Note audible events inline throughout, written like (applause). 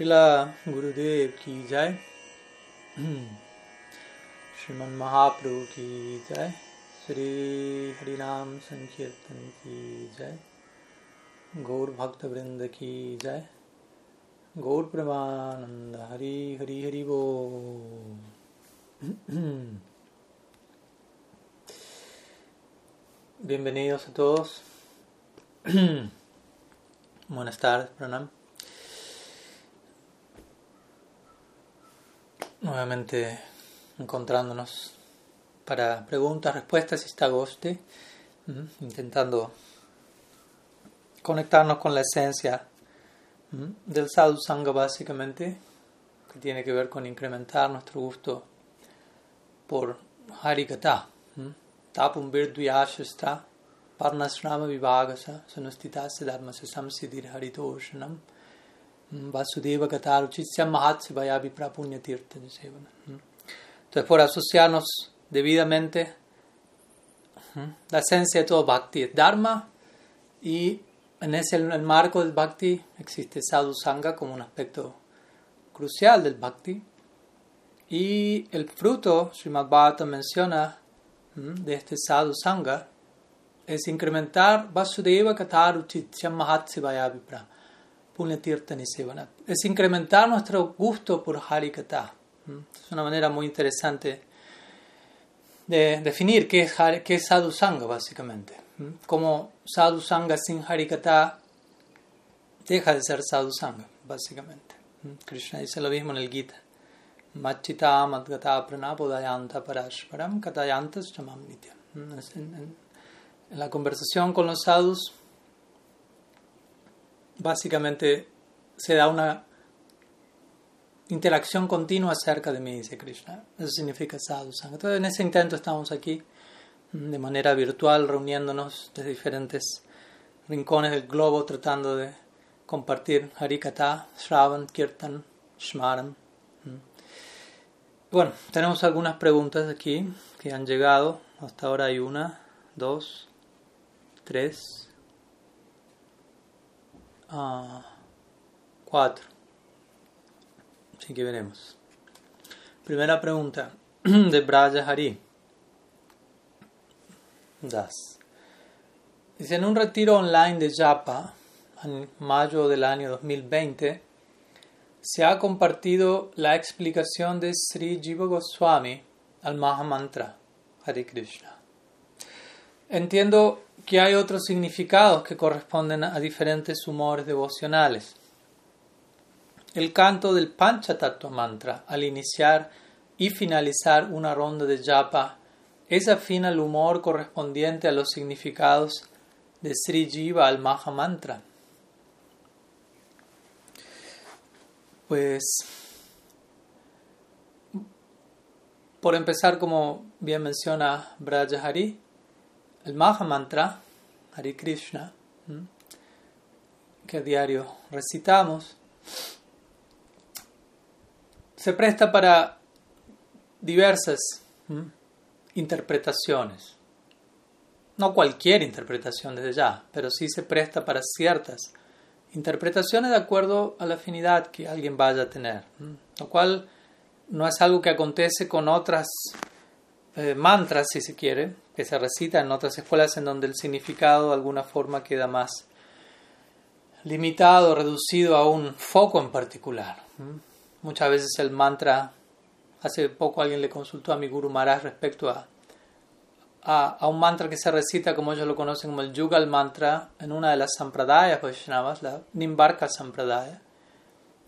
Srila Gurudev ki jai, (clears throat) Sriman Mahaprabhu ki jai, Sri Harinam Sankirtan ki jai, Gaur Bhakta Vrinda ki jai, Gaur Pramananda Hari Hari Hari Bo. (clears throat) Bienvenidos a todos. (clears throat) Buenas tardes, Pranam. Nuevamente encontrándonos para preguntas, respuestas y está intentando conectarnos con la esencia del sadhu sangha básicamente, que tiene que ver con incrementar nuestro gusto por harikata. Tapum virduyashastra parnasrama vivagasa sanustitase dharmase samsidir haritoshanam vasudeva kataruchityam mahatse vayavi prapunya tirtha sevana. Entonces, por asociarnos debidamente, la esencia de todo bhakti es dharma y en ese en el marco del bhakti existe sadhu sangha como un aspecto crucial del bhakti. Y el fruto, Srimad Bhagavatam menciona de este sadhu sangha es incrementar Vasudeva Kataruchityam Mahatsivayavipra Punyatirtani. Es incrementar nuestro gusto por Harikata. Es una manera muy interesante de definir qué es, qué es sadhu sangha básicamente. Como sadhu sangha sin Harikata deja de ser sadhu sangha básicamente. Krishna dice lo mismo en el Gita. Machita madgata pranapodayanta parashparam katayantas chamam en la conversación con los sadhus, básicamente se da una interacción continua acerca de mí, dice Krishna. Eso significa sadhu sangha. Entonces, en ese intento estamos aquí de manera virtual, reuniéndonos desde diferentes rincones del globo, tratando de compartir Harikata, Shravan, Kirtan, Shmaran. Bueno, tenemos algunas preguntas aquí que han llegado. Hasta ahora hay una, dos, tres, uh, cuatro. Así que veremos. Primera pregunta (clears throat) de Braja Hari. Das. Dice, en un retiro online de Japa, en mayo del año 2020, se ha compartido la explicación de Sri Jiva Goswami al Mahamantra Hare Krishna. Entiendo que hay otros significados que corresponden a diferentes humores devocionales. El canto del Panchatattva Mantra al iniciar y finalizar una ronda de japa es afín al humor correspondiente a los significados de Sri Jiva al Mahamantra. Pues, por empezar, como bien menciona Brajahari, el Maha Mantra, Hari Krishna, que a diario recitamos, se presta para diversas interpretaciones. No cualquier interpretación desde ya, pero sí se presta para ciertas interpretaciones de acuerdo a la afinidad que alguien vaya a tener. Lo cual no es algo que acontece con otras eh, mantras, si se quiere, que se recitan en otras escuelas en donde el significado de alguna forma queda más limitado, reducido a un foco en particular. Muchas veces el mantra, hace poco alguien le consultó a mi Guru Maharaj respecto a, a, un mantra que se recita como ellos lo conocen como el Yugal mantra en una de las sampradayas Vaishnavas, la Nimbarka Sampradaya,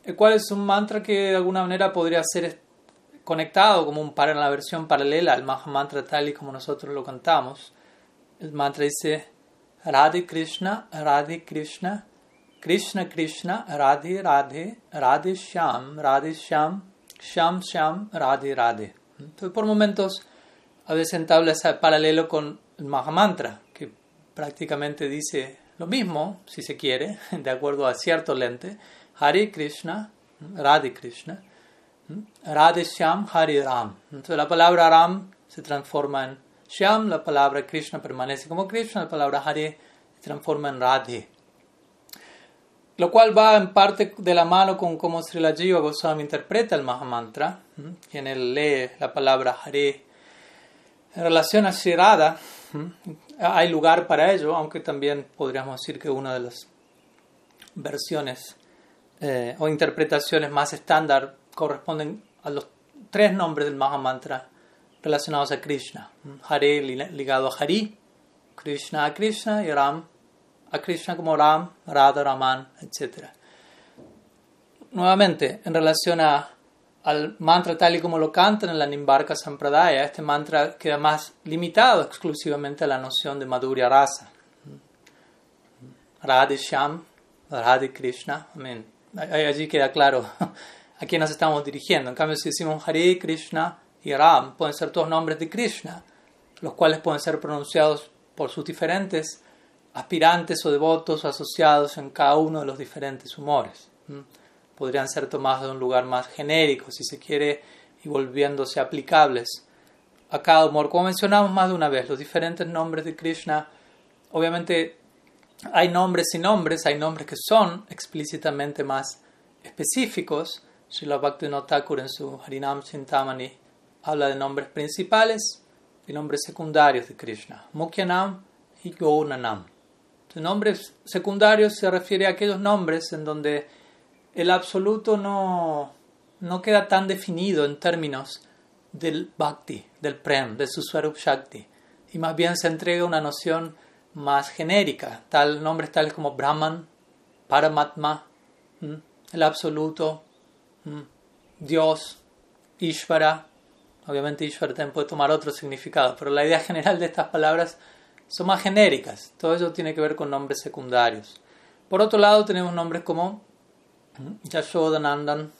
el cual es un mantra que de alguna manera podría ser conectado como un para en la versión paralela al Mantra tal y como nosotros lo cantamos. El mantra dice Radhe Krishna, Radhe Krishna, Krishna Krishna, Radhe Radhe, Radhe Shyam, Radhe Shyam, Shyam Shyam, Radhe Radhe. Entonces, por momentos a veces entabla ese paralelo con el Maha Mantra, que prácticamente dice lo mismo, si se quiere, (laughs) de acuerdo a cierto lente, Hare Krishna, Radhe Krishna, Radhe Shyam Hari Ram. Entonces la palabra Ram se transforma en Shyam, la palabra Krishna permanece como Krishna, la palabra Hari se transforma en Radhe. lo cual va en parte de la mano con cómo Srila Jiva Goswami interpreta el Mahamantra, quien él lee la palabra Hare. En relación a Shirada, hay lugar para ello, aunque también podríamos decir que una de las versiones eh, o interpretaciones más estándar corresponden a los tres nombres del Mahamantra relacionados a Krishna. Hare ligado a Hari, Krishna a Krishna y Ram a Krishna como Ram, Radha, Raman, etc. Nuevamente, en relación a, al mantra tal y como lo cantan en la Nimbarka Sampradaya, este mantra queda más limitado exclusivamente a la noción de Madhurya Rasa. Radhe Sham, Radhe Krishna. Allí queda claro (laughs) a quién nos estamos dirigiendo. En cambio, si decimos Hare Krishna y Ram, pueden ser todos nombres de Krishna, los cuales pueden ser pronunciados por sus diferentes aspirantes o devotos o asociados en cada uno de los diferentes humores. Podrían ser tomados de un lugar más genérico, si se quiere, y volviéndose aplicables a cada humor. Como mencionamos más de una vez, los diferentes nombres de Krishna, obviamente hay nombres y nombres, hay nombres que son explícitamente más específicos. Srila Bhaktivinoda Thakur en su Harinam Chintamani habla de nombres principales y nombres secundarios de Krishna. Mukhyanam y Gaunanam. Nombres secundarios se refiere a aquellos nombres en donde el absoluto no, no queda tan definido en términos del bhakti, del prem, de su swarup shakti, y más bien se entrega una noción más genérica, tal nombres tales como Brahman, Paramatma, el absoluto, Dios, Ishvara. Obviamente Ishvara también puede tomar otro significado, pero la idea (laughs) general de estas palabras son más genéricas. Todo eso tiene que ver con nombres secundarios. Por otro lado, tenemos nombres como Yashodanandan,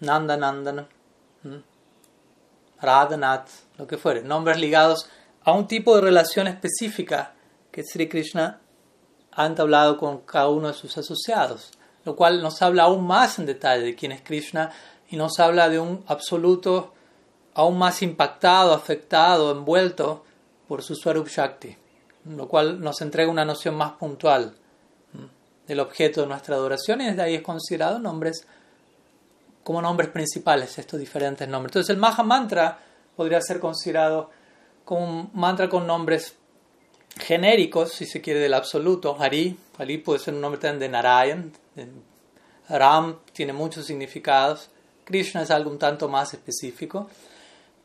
Nandanandan, Radhanath, lo que fuere. Nombres ligados a un tipo de relación específica que Sri Krishna ha entablado con cada uno de sus asociados, lo cual nos habla aún más en detalle de quién es Krishna y nos habla de un absoluto aún más impactado, afectado, envuelto por su Swarup Shakti, lo cual nos entrega una noción más puntual del objeto de nuestra adoración y desde ahí es considerado nombres como nombres principales, estos diferentes nombres. Entonces el Maha Mantra podría ser considerado como un mantra con nombres genéricos, si se quiere, del absoluto. Hari, Hari puede ser un nombre también de Narayan. Ram tiene muchos significados. Krishna es algo un tanto más específico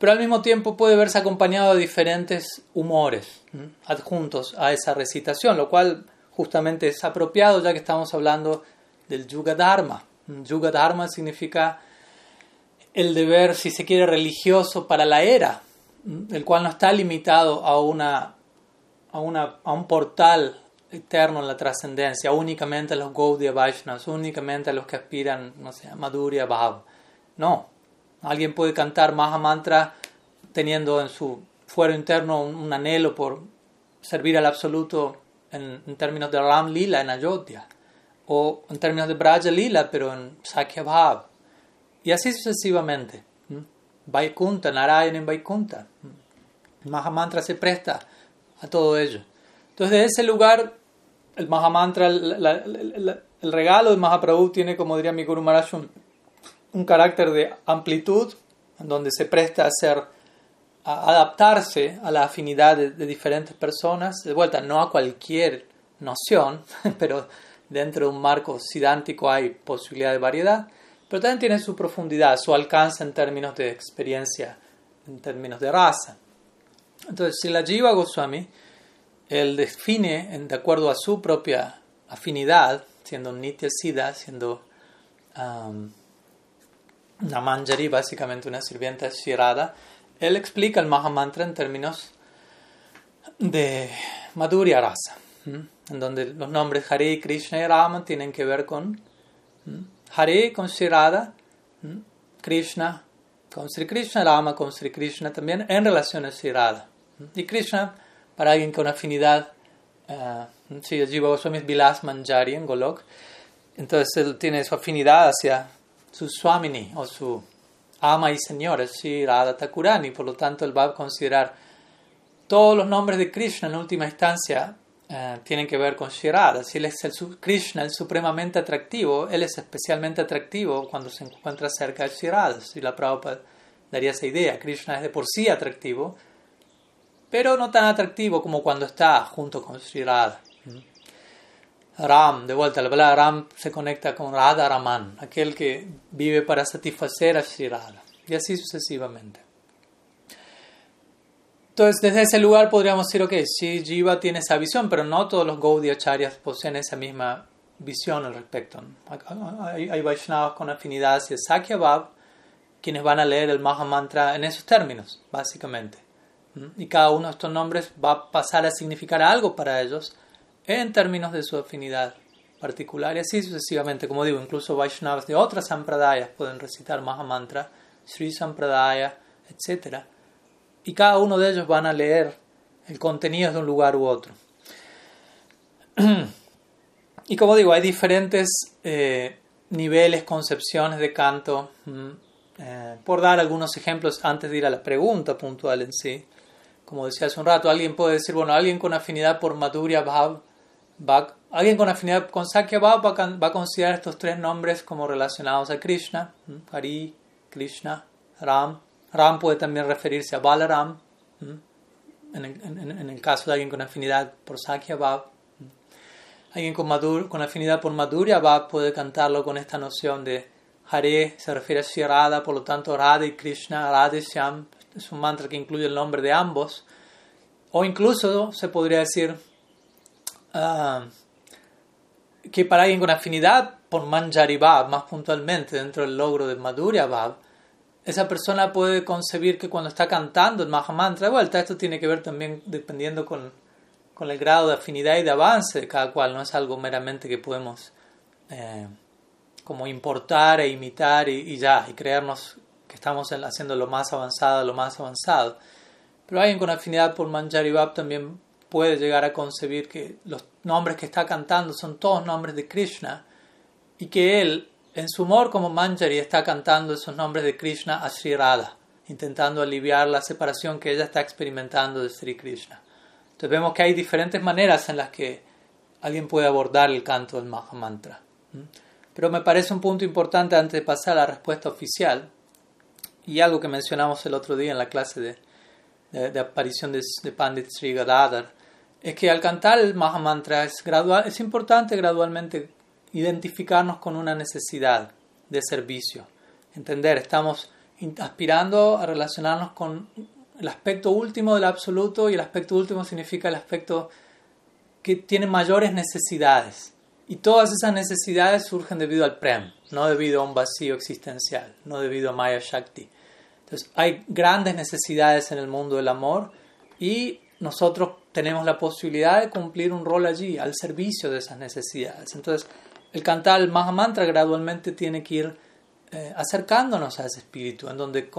pero al mismo tiempo puede verse acompañado de diferentes humores adjuntos a esa recitación, lo cual justamente es apropiado ya que estamos hablando del Yuga Dharma. Yuga Dharma significa el deber, si se quiere, religioso para la era, el cual no está limitado a, una, a, una, a un portal eterno en la trascendencia, únicamente a los Gaudiya Vaishnavas, únicamente a los que aspiran, no sé, a Madhurya Bhav. No, Alguien puede cantar Maha Mantra teniendo en su fuero interno un, anhelo por servir al absoluto en, términos de Ram Lila en Ayodhya, o en términos de Braja Lila, pero en Sakya Bhav, y así sucesivamente. Vaikunta, Narayan en Vaikunta. Mahamantra se presta a todo ello. Entonces, de ese lugar, el Mahamantra, el, el regalo de Mahaprabhu tiene, como diría mi Guru Maharaj, un carácter de amplitud, donde se presta a ser a adaptarse a la afinidad de, diferentes personas, de vuelta, no a cualquier noción, (laughs) pero dentro de un marco sidántico hay posibilidad de variedad, pero también tiene su profundidad, su alcance en términos de experiencia, en términos de raza. Entonces, si la Jiva Goswami, él define de acuerdo a su propia afinidad, siendo Nitya Siddha, siendo um, una manjari, básicamente una sirvienta shirada, él explica el Mahamantra en términos de Madhurya Rasa, en donde los nombres Hare, Krishna y Rama tienen que ver con Hare con Shirada, Krishna con Sri Krishna, Rama con Sri Krishna también en relación a Shirada. Y Krishna, para alguien con afinidad, uh, si Jiva Goswami es Vilas Manjari en Golok, entonces él tiene su afinidad hacia su Swamini o su ama y señora, Sri Radha Thakurani. Por lo tanto, él va a considerar todos los nombres de Krishna en última instancia eh, tienen que ver con Shirada. Si él es el Krishna, supremamente atractivo, él es especialmente atractivo cuando se encuentra cerca de Shirada. Si la Prabhupada daría esa idea, Krishna es de por sí atractivo, pero no tan atractivo como cuando está junto con Shirada. Ram, de vuelta, la palabra Ram se conecta con Radha Raman, aquel que vive para satisfacer a Shirada, y así sucesivamente. Entonces, desde ese lugar podríamos decir, ok, sí, Jiva tiene esa visión, pero no todos los Gaudiya-acharyas poseen esa misma visión al respecto. Hay, hay Vaishnavas con afinidad hacia Sakya Bhav, quienes van a leer el Maha Mantra en esos términos, básicamente. Y cada uno de estos nombres va a pasar a significar algo para ellos en términos de su afinidad particular, y así sucesivamente. Como digo, incluso Vaishnavas de otras Sampradayas pueden recitar Maha Mantra, Sri Sampradaya, etc y cada uno de ellos van a leer el contenido de un lugar u otro. (clears throat) y como digo, hay diferentes eh, niveles, concepciones de canto. Mm, eh, por dar algunos ejemplos antes de ir a la pregunta puntual en sí. Como decía hace un rato, alguien puede decir, bueno, alguien con afinidad por Madhurya Bhav, va, alguien con afinidad con Sakya Bhav va, va, a considerar estos tres nombres como relacionados a Krishna, mm, Hari, Krishna, Ram, Ram puede también referirse a Balaram, en el, caso de alguien con afinidad por Sakya Bhav. Alguien con, madur, con afinidad por Madhurya Bhav puede cantarlo con esta noción de Hare, se refiere a Sri por lo tanto Radha y Krishna, Radha y Shyam, es un mantra que incluye el nombre de ambos. O incluso se podría decir ah, que para alguien con afinidad por Manjari Bhav, más puntualmente dentro del logro de Madhurya Bhav, esa persona puede concebir que cuando está cantando el Mahamantra, de vuelta, esto tiene que ver también dependiendo con, con, el grado de afinidad y de avance de cada cual, no es algo meramente que podemos eh, como importar e imitar y, ya, y creernos estamos haciendo lo más avanzado, lo más avanzado. Pero alguien con afinidad por Manjari Bab también puede llegar a concebir que los nombres que está cantando son todos nombres de Krishna y que él en su humor como Manjari está cantando esos nombres de Krishna a Sri Radha, intentando aliviar la separación que ella está experimentando de Sri Krishna. Entonces vemos que hay diferentes maneras en las que alguien puede abordar el canto del Mahamantra. Pero me parece un punto importante antes de pasar a la respuesta oficial y algo que mencionamos el otro día en la clase de, de, aparición de, de, Pandit Sri Gadadhar, es que al cantar el Mahamantra es, gradual, es importante gradualmente identificarnos con una necesidad de servicio. Entender, estamos aspirando a relacionarnos con el aspecto último del absoluto y el aspecto último significa el aspecto que tiene mayores necesidades. Y todas esas necesidades surgen debido al Prem, no debido a un vacío existencial, no debido a Maya Shakti. Entonces, hay grandes necesidades en el mundo del amor y nosotros tenemos la posibilidad de cumplir un rol allí, al servicio de esas necesidades. Entonces, el cantar el Mahamantra gradualmente tiene que ir eh, acercándonos a ese espíritu, en donde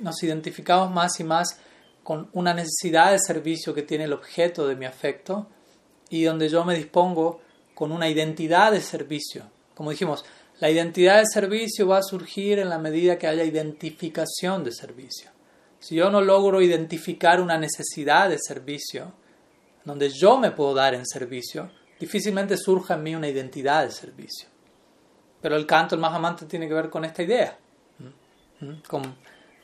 nos identificamos más y más con una necesidad de servicio que tiene el objeto de mi afecto y donde yo me dispongo con una identidad de servicio. Como dijimos, la identidad de servicio va a surgir en la medida que haya identificación de servicio. Si yo no logro identificar una necesidad de servicio, donde yo me puedo dar en servicio, difícilmente surja en mí una identidad de servicio. Pero el canto, el más amante, tiene que ver con esta idea, con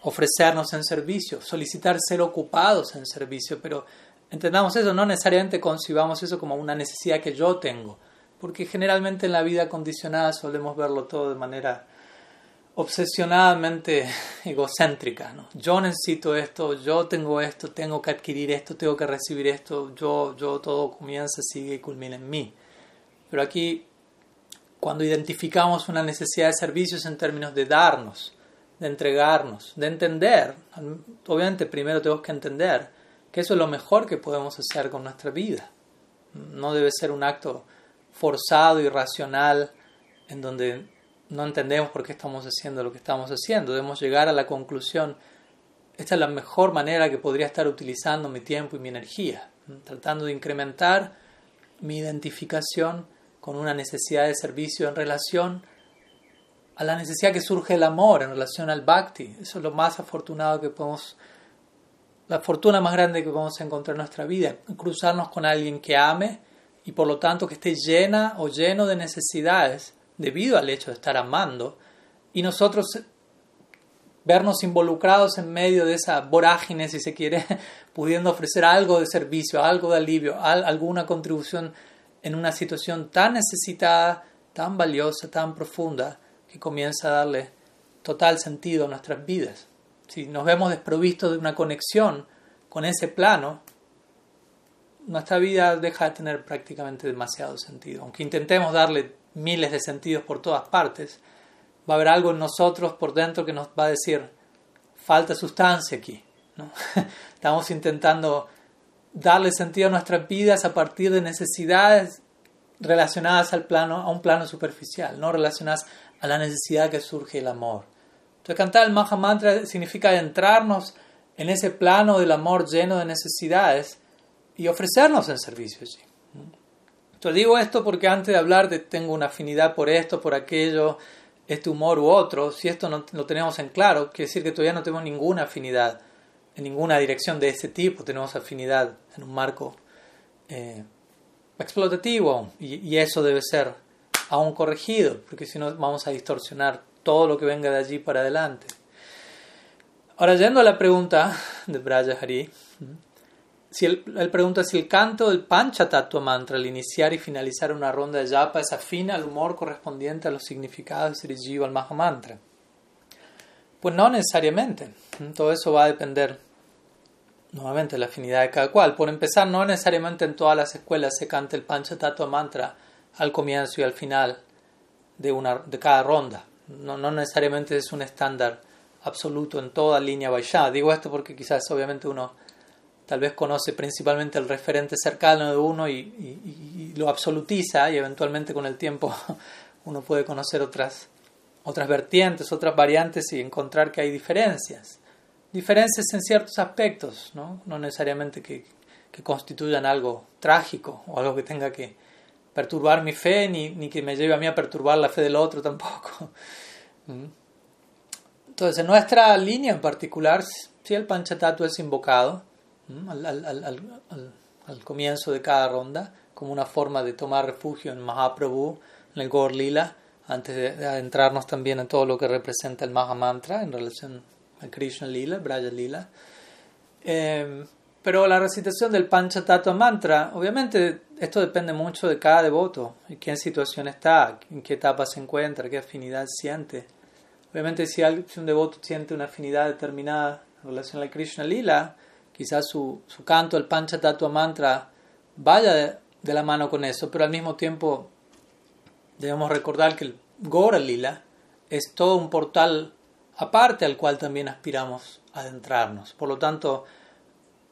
ofrecernos en servicio, solicitar ser ocupados en servicio, pero entendamos eso, no necesariamente concibamos eso como una necesidad que yo tengo, porque generalmente en la vida condicionada solemos verlo todo de manera obsesionadamente (laughs) egocéntrica. ¿no? Yo necesito esto, yo tengo esto, tengo que adquirir esto, tengo que recibir esto, yo, yo todo comienza, sigue y culmina en mí. Pero aquí, cuando identificamos una necesidad de servicios en términos de darnos, de entregarnos, de entender, obviamente primero tenemos que entender que eso es lo mejor que podemos hacer con nuestra vida. No debe ser un acto forzado, y racional en donde no entendemos por qué estamos haciendo lo que estamos haciendo. Debemos llegar a la conclusión, esta es la mejor manera que podría estar utilizando mi tiempo y mi energía, tratando de incrementar mi identificación con una necesidad de servicio en relación a la necesidad que surge el amor, en relación al bhakti. Eso es lo más afortunado que podemos la fortuna más grande que a encontrar en nuestra vida, cruzarnos con alguien que ame y por lo tanto que esté llena o lleno de necesidades debido al hecho de estar amando y nosotros vernos involucrados en medio de esa vorágine, si se quiere, (laughs) pudiendo ofrecer algo de servicio, algo de alivio, alguna contribución en una situación tan necesitada, tan valiosa, tan profunda, que comienza a darle total sentido a nuestras vidas. Si nos vemos desprovistos de una conexión con ese plano, nuestra vida deja de tener prácticamente demasiado sentido. Aunque intentemos darle miles de sentidos por todas partes, va a haber algo en nosotros por dentro que nos va a decir, falta sustancia aquí. (laughs) Estamos intentando darle sentido a nuestras vidas a partir de necesidades relacionadas al plano, a un plano superficial, no relacionadas a la necesidad que surge el amor. Entonces cantar el Maha Mantra significa entrarnos en ese plano del amor lleno de necesidades y ofrecernos en servicio allí. Entonces digo esto porque antes de hablar de tengo una afinidad por esto, por aquello, este humor u otro, si esto no lo tenemos en claro, quiere decir que todavía no tenemos ninguna afinidad en ninguna dirección de ese tipo, tenemos afinidad en un marco eh, explotativo y, y eso debe ser aún corregido, porque si no vamos a distorsionar todo lo que venga de allí para adelante. Ahora, yendo a la pregunta de Braja Hari, si él, pregunta si el canto del Pancha Tattva Mantra al iniciar y finalizar una ronda de japa es afín al humor correspondiente a los significados de Jiva al Maha Mantra. Pues no necesariamente. Todo eso va a depender nuevamente de la afinidad de cada cual. Por empezar, no necesariamente en todas las escuelas se canta el Pancha Tattva Mantra al comienzo y al final de, una, de cada ronda no, no necesariamente es un estándar absoluto en toda línea Vaishnava. Digo esto porque quizás obviamente uno tal vez conoce principalmente el referente cercano de uno y, lo absolutiza y eventualmente con el tiempo (laughs) uno puede conocer otras, otras vertientes, otras variantes y encontrar que hay diferencias. Diferencias en ciertos aspectos, no, no necesariamente que, que constituyan algo trágico o algo que tenga que, perturbar mi fe ni, ni que me lleve a mí a perturbar la fe del otro tampoco. (laughs) Mm. Entonces, en nuestra línea en particular, si el Panchatattva es invocado mm, al, al, al, al, comienzo de cada ronda, como una forma de tomar refugio en Mahaprabhu, en el Gaur Lila, antes de, adentrarnos también en todo lo que representa el Mahamantra en relación al Krishna Lila, Braja Lila. Eh, pero la recitación del Panchatattva Mantra, obviamente esto depende mucho de cada devoto, en qué situación está, en qué etapa se encuentra, qué afinidad siente. Obviamente si, un devoto siente una afinidad determinada en relación al Krishna Lila, quizás su, su canto, el Panchatattva Mantra, vaya de, la mano con eso, pero al mismo tiempo debemos recordar que el Gora Lila es todo un portal aparte al cual también aspiramos a adentrarnos. Por lo tanto,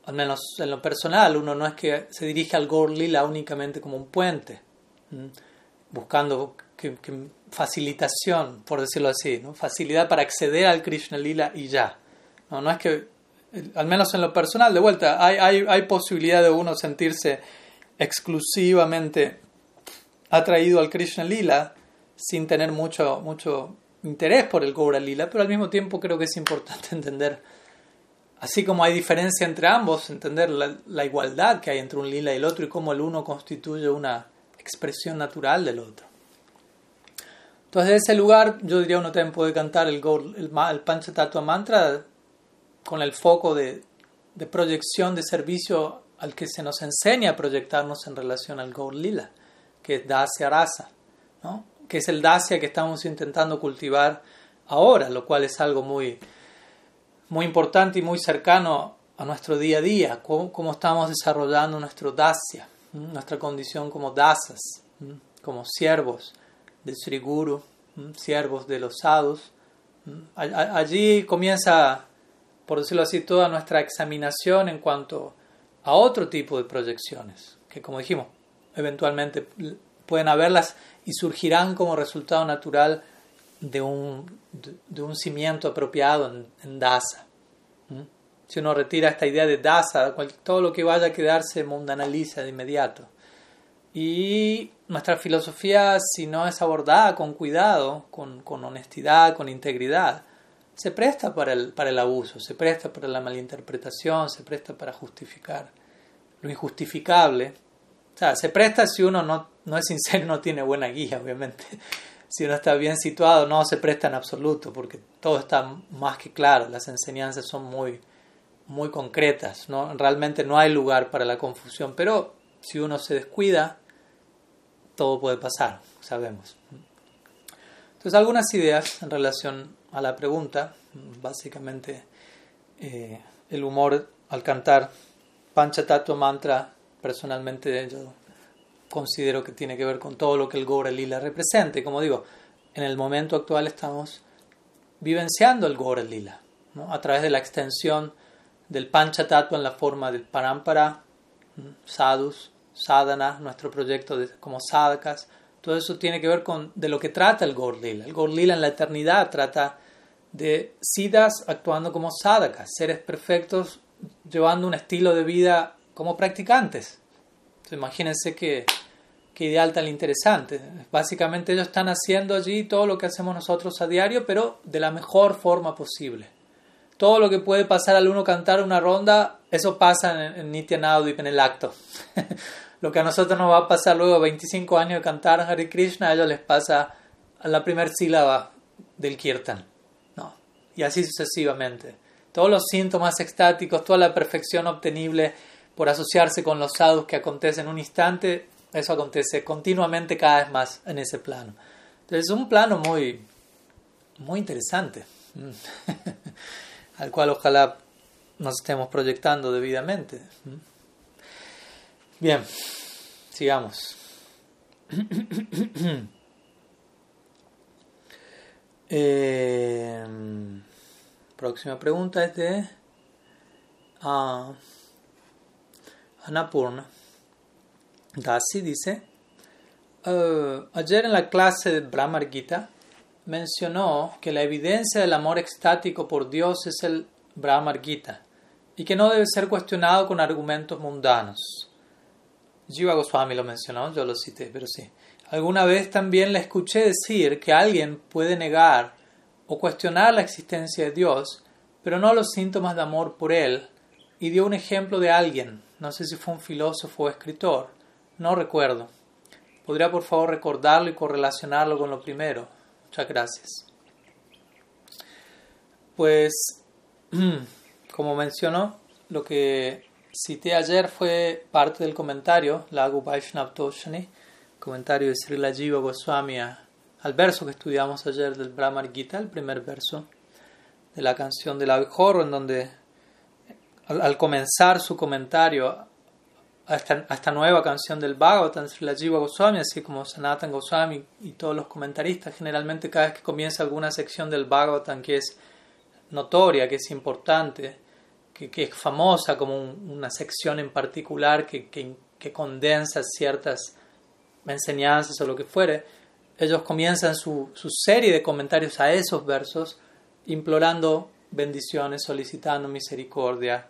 al menos en lo personal, uno no es que se dirige al Gaur Lila únicamente como un puente, buscando facilitación, por decirlo así, ¿no? facilidad para acceder al Krishna Lila y ya. No, no es que, al menos en lo personal, de vuelta, hay, posibilidad de uno sentirse exclusivamente atraído al Krishna Lila sin tener mucho, mucho interés por el Gaur Lila, pero al mismo tiempo creo que es importante (laughs) entender Así como hay diferencia entre ambos, entender la, igualdad que hay entre un lila y el otro y cómo el uno constituye una expresión natural del otro. Entonces, de ese lugar, yo diría uno también puede cantar el, el, el Panchatattva Mantra con el foco de, de, proyección de servicio al que se nos enseña a proyectarnos en relación al Gaur Lila, que es Dasya Rasa, ¿no? que es el Dasya que estamos intentando cultivar ahora, lo cual es algo muy muy importante y muy cercano a nuestro día a día, cómo, estamos desarrollando nuestro dasya, nuestra condición como dasas, como siervos del Sri Guru, siervos de los sadhus. Allí comienza, por decirlo así, toda nuestra examinación en cuanto a otro tipo de proyecciones, que como dijimos, eventualmente pueden haberlas y surgirán como resultado natural de un, de, un cimiento apropiado en, en dasa. Si uno retira esta idea de dasa, todo lo que vaya a quedarse mundanaliza de inmediato. Y nuestra filosofía, si no es abordada con cuidado, con, con honestidad, con integridad, se presta para el, para el abuso, se presta para la malinterpretación, se presta para justificar lo injustificable. O sea, se presta si uno no, no es sincero, no tiene buena guía, obviamente. Si uno está bien situado, no se presta en absoluto, porque todo está más que claro, las enseñanzas son muy, muy concretas, ¿no? realmente no hay lugar para la confusión, pero si uno se descuida, todo puede pasar, sabemos. Entonces, algunas ideas en relación a la pregunta, básicamente eh, el humor al cantar Panchatattva Mantra, personalmente yo considero que tiene que ver con todo lo que el Gora Lila represente. Como digo, en el momento actual estamos vivenciando el Gora Lila, a través de la extensión del Panchatattva en la forma del Parampara, sadhus, sadhana, nuestro proyecto de, como sadhakas. Todo eso tiene que ver con de lo que trata el Gaur Lila. El Gaur Lila en la eternidad trata de siddhas actuando como sadhakas, seres perfectos llevando un estilo de vida como practicantes. imagínense que, que ideal tan interesante. Básicamente ellos están haciendo allí todo lo que hacemos nosotros a diario, pero de la mejor forma posible todo lo que puede pasar al uno cantar una ronda, eso pasa en, en Nitya en el acto. (laughs) lo que a nosotros nos va a pasar luego 25 años de cantar Hare Krishna, a ellos les pasa a la primera sílaba del kirtan. ¿no? Y así sucesivamente. Todos los síntomas extáticos, toda la perfección obtenible por asociarse con los sadhus que acontece en un instante, eso acontece continuamente cada vez más en ese plano. Entonces es un plano muy, muy interesante. (laughs) al cual ojalá nos estemos proyectando debidamente. Bien, sigamos. (coughs) Eh, próxima pregunta es de Anapurna. Dasi dice, uh, ayer en la clase de Brahmar Gita mencionó que la evidencia del amor extático por Dios es el Brahmar Gita y que no debe ser cuestionado con argumentos mundanos. Jiva Goswami lo mencionó, yo lo cité, pero sí. Alguna vez también le escuché decir que alguien puede negar o cuestionar la existencia de Dios, pero no los síntomas de amor por Él, y dio un ejemplo de alguien, no sé si fue un filósofo o escritor, no recuerdo. ¿Podría por favor recordarlo y correlacionarlo con lo primero? Muchas gracias. Pues, (clears throat) como mencionó, lo que cité ayer fue parte del comentario, Lagu Vaishnav Toshani, comentario de Srila Jiva Goswami al verso que estudiamos ayer del Brahmar Gita, el primer verso de la canción del abejorro, en donde al comenzar su comentario a esta, nueva canción del Bhagavatam, la Jiva Goswami, así como Sanatan Goswami y todos los comentaristas, generalmente cada vez que comienza alguna sección del Bhagavatam que es notoria, que es importante, que, que es famosa como una sección en particular que, que, que, condensa ciertas enseñanzas o lo que fuere, ellos comienzan su, su serie de comentarios a esos versos implorando bendiciones, solicitando misericordia,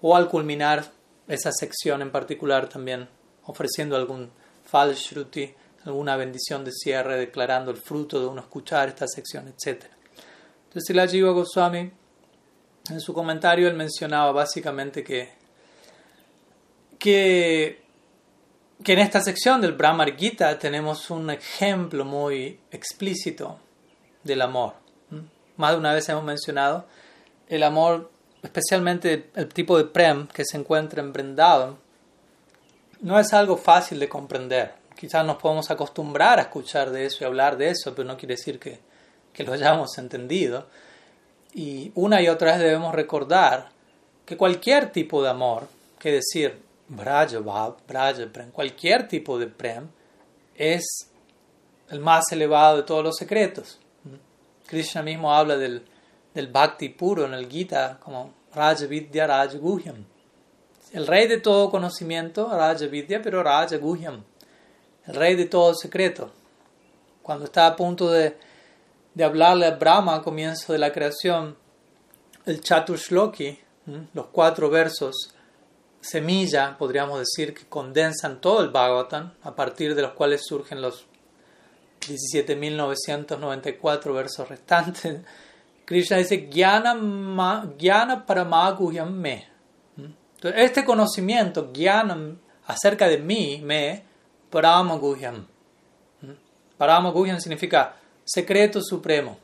o al culminar esa sección en particular también ofreciendo algún falshruti, alguna bendición de cierre, declarando el fruto de uno escuchar esta sección, etc. Entonces el Jiva Goswami, en su comentario, él mencionaba básicamente que, que, que en esta sección del Brahmar Gita tenemos un ejemplo muy explícito del amor. Más de una vez hemos mencionado el amor especialmente el tipo de prem que se encuentra en Brindavan, no es algo fácil de comprender. Quizás nos podemos acostumbrar a escuchar de eso y hablar de eso, pero no quiere decir que, que lo hayamos entendido. Y una y otra vez debemos recordar que cualquier tipo de amor, que decir Braja Bhav, Braja Prem, cualquier tipo de Prem, es el más elevado de todos los secretos. Krishna mismo habla del, del bhakti puro en el Gita como Rajavidya Rajaguhyam. El rey de todo conocimiento, Rajavidya, pero Rajaguhyam. El rey de todo secreto. Cuando está a punto de, de hablarle a Brahma al comienzo de la creación, el Chatushloki, los cuatro versos semilla, podríamos decir, que condensan todo el Bhagavatam, a partir de los cuales surgen los 17.994 versos restantes Krishna dice, Jnana, Paramaguhyam me. Entonces, este conocimiento, Jnana, acerca de mí, me, Paramaguhyam. Paramaguhyam significa secreto supremo.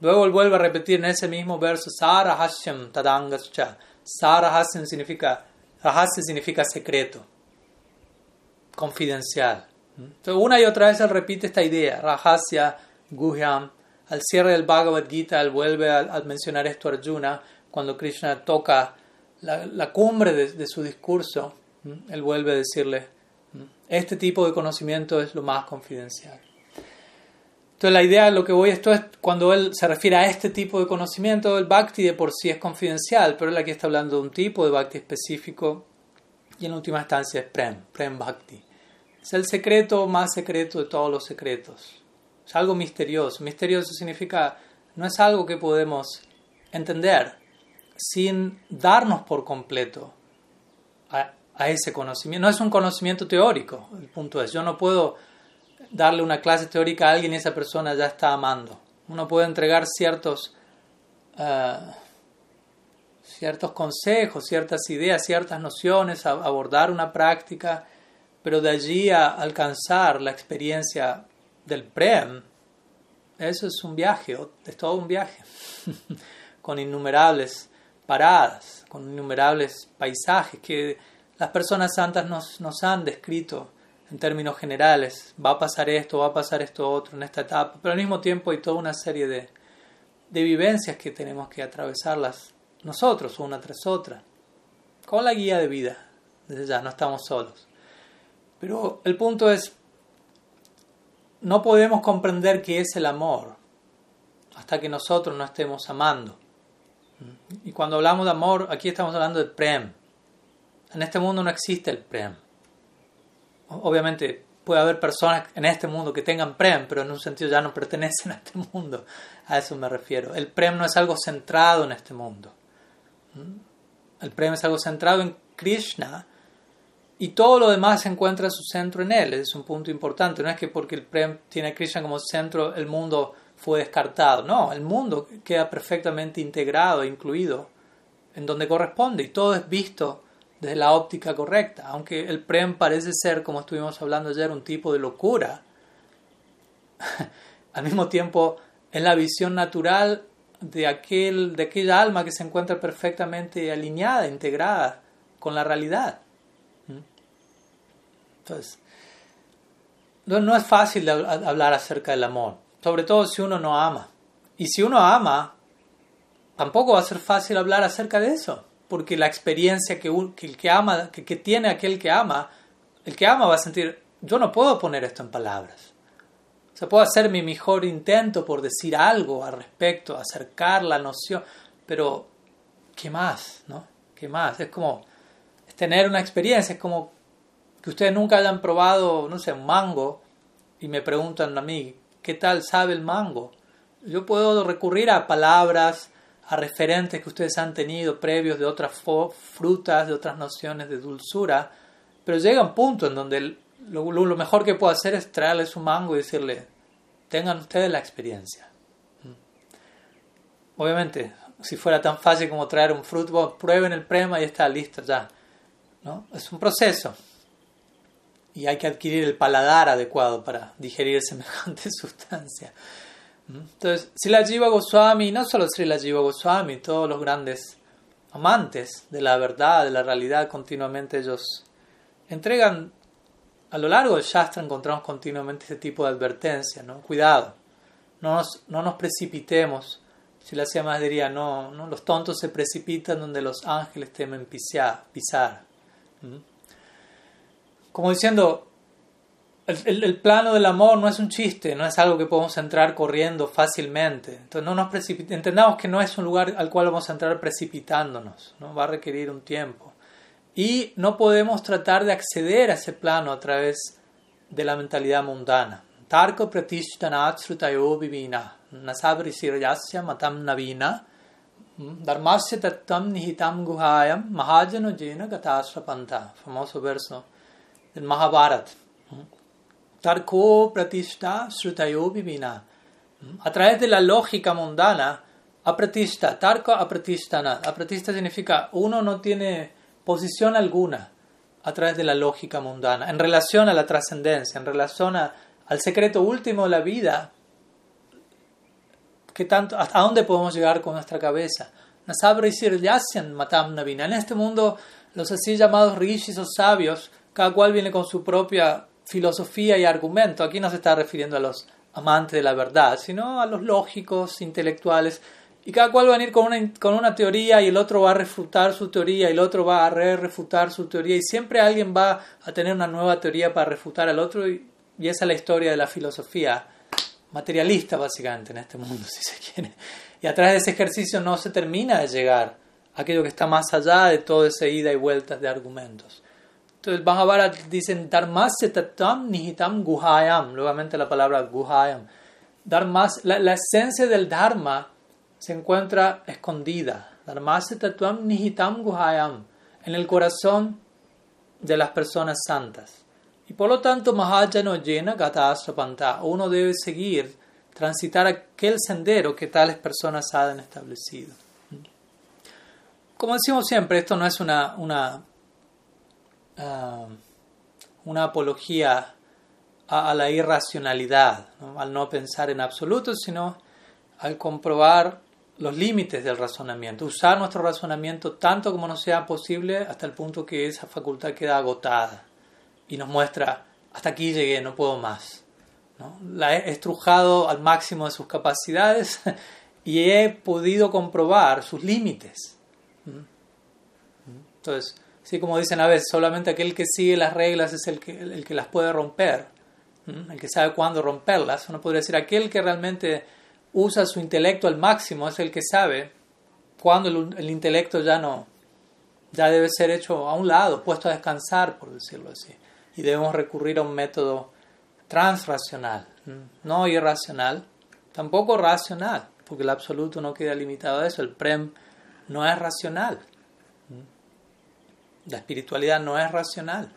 Luego él vuelve a repetir en ese mismo verso, Sarahasyam tadangascha. Sarahasyam significa, rahasya significa secreto, confidencial. Entonces, una y otra vez él repite esta idea, Rahasya, Guhyam. Al cierre del Bhagavad Gita, él vuelve a, mencionar esto a Arjuna, cuando Krishna toca la, cumbre de, su discurso, él vuelve a decirle, este tipo de conocimiento es lo más confidencial. Entonces la idea, lo que voy esto es cuando él se refiere a este tipo de conocimiento, el bhakti de por sí es confidencial, pero él aquí está hablando de un tipo de bhakti específico y en última instancia es prem, prem bhakti. Es el secreto más secreto de todos los secretos. Es algo misterioso. Misterioso significa no es algo que podemos entender sin darnos por completo a, ese conocimiento. No es un conocimiento teórico. El punto es, yo no puedo darle una clase teórica a alguien y esa persona ya está amando. Uno puede entregar ciertos, eh, ciertos consejos, ciertas ideas, ciertas nociones, abordar una práctica, pero de allí a alcanzar la experiencia del Prem, eso es un viaje, es todo un viaje, (laughs) con innumerables paradas, con innumerables paisajes que las personas santas nos, nos han descrito en términos generales, va a pasar esto, va a pasar esto otro en esta etapa, pero al mismo tiempo hay toda una serie de, de vivencias que tenemos que atravesarlas nosotros, una tras otra, con la guía de vida, desde ya, no estamos solos. Pero el punto es, no podemos comprender qué es el amor hasta que nosotros no estemos amando. Y cuando hablamos de amor, aquí estamos hablando de prem. En este mundo no existe el prem obviamente puede haber personas en este mundo que tengan prem, pero en un sentido ya no pertenecen (laughs) a este mundo. A eso me refiero. El prem no es algo centrado en este mundo. ¿Mm? El prem es algo centrado en Krishna y todo lo demás encuentra su centro en él. Es un punto importante. No es que porque el prem tiene a Krishna como centro el mundo fue descartado. No, el mundo queda perfectamente integrado incluido en donde corresponde y todo es visto desde la óptica correcta. Aunque el Prem parece ser, como estuvimos hablando ayer, un tipo de locura, (laughs) al mismo tiempo es la visión natural de, aquel, de aquella alma que se encuentra perfectamente alineada, integrada con la realidad. Entonces, no, no es fácil hablar acerca del amor, sobre todo si uno no ama. Y si uno ama, tampoco va a ser fácil hablar acerca de eso porque la experiencia que, el que ama, que, que, tiene aquel que ama, el que ama va a sentir, yo no puedo poner esto en palabras. O sea, puedo hacer mi mejor intento por decir algo al respecto, acercar la noción, pero ¿qué más? ¿No? ¿Qué más? Es como tener una experiencia, es como que ustedes nunca hayan probado, no sé, un mango y me preguntan a mí, ¿qué tal sabe el mango? Yo puedo recurrir a palabras, a referentes que ustedes han tenido previos de otras frutas, de otras nociones de dulzura, pero llega un punto en donde lo, mejor que puedo hacer es traerles un mango y decirle, tengan ustedes la experiencia. Mm. Obviamente, si fuera tan fácil como traer un fruto, prueben el prema y está listo ya. ¿no? Es un proceso. Y hay que adquirir el paladar adecuado para digerir semejante (laughs) sustancia. Entonces, Srila Jiva Goswami, no solo Srila Jiva Goswami, todos los grandes amantes de la verdad, de la realidad, continuamente ellos entregan, a lo largo del Shastra encontramos continuamente este tipo de advertencia, ¿no? Cuidado, no nos, no nos precipitemos. Si la más diría, no, no, los tontos se precipitan donde los ángeles temen pisar. pisar. Como diciendo, el, plano del amor no es un chiste, no es algo que podemos entrar corriendo fácilmente. Entonces no nos entendamos que no es un lugar al cual vamos a entrar precipitándonos, ¿no? va a requerir un tiempo. Y no podemos tratar de acceder a ese plano a través de la mentalidad mundana. Tarko pratishtanatsrutayo vivina, nasabri sirayasya matam navina, dharmasya tattam nihitam guhayam mahajano jena gatasrapanta. Famoso verso del Mahabharata. Tarko pratishta srutayo vivina. A través de la lógica mundana Apratista, tarka apratistana. Apratista significa uno no tiene posición alguna a través de la lógica mundana, en relación a la trascendencia, en relación al secreto último de la vida, que tanto, ¿hasta dónde podemos llegar con nuestra cabeza? matam En este mundo, los así llamados rishis o sabios, cada cual viene con su propia filosofía y argumento. Aquí no se está refiriendo a los amantes de la verdad, sino a los lógicos, intelectuales. Y cada cual va a venir con una, con una teoría y el otro va a refutar su teoría y el otro va a re-refutar su teoría y siempre alguien va a tener una nueva teoría para refutar al otro y, esa es la historia de la filosofía materialista básicamente en este mundo, (laughs) si se quiere. Y a través de ese ejercicio no se termina de llegar a aquello que está más allá de toda esa ida y vueltas de argumentos. Entonces, Mahabharata dicen Dharmasya nihitam guhayam, nuevamente la palabra guhayam. Dharmas, la, la, esencia del Dharma se encuentra escondida. Dharmasya nihitam guhayam, en el corazón de las personas santas. Y por lo tanto, Mahajano llena gata uno debe seguir transitar aquel sendero que tales personas han establecido. Como decimos siempre, esto no es una, una, ah, una apología a, la irracionalidad, al no pensar en absoluto, sino al comprobar los límites del razonamiento, usar nuestro razonamiento tanto como nos sea posible hasta el punto que esa facultad queda agotada y nos muestra, hasta aquí llegué, no puedo más. La he estrujado al máximo de sus capacidades (laughs) y he podido comprobar sus límites. Entonces, así como dicen a veces, solamente aquel que sigue las reglas es el que, el que las puede romper, el que sabe cuándo romperlas. Uno podría decir, aquel que realmente usa su intelecto al máximo es el que sabe cuándo el, intelecto ya no, ya debe ser hecho a un lado, puesto a descansar, por decirlo así. Y debemos recurrir a un método transracional, no irracional, tampoco racional, porque el absoluto no queda limitado a eso, el prem no es racional. La espiritualidad no es racional.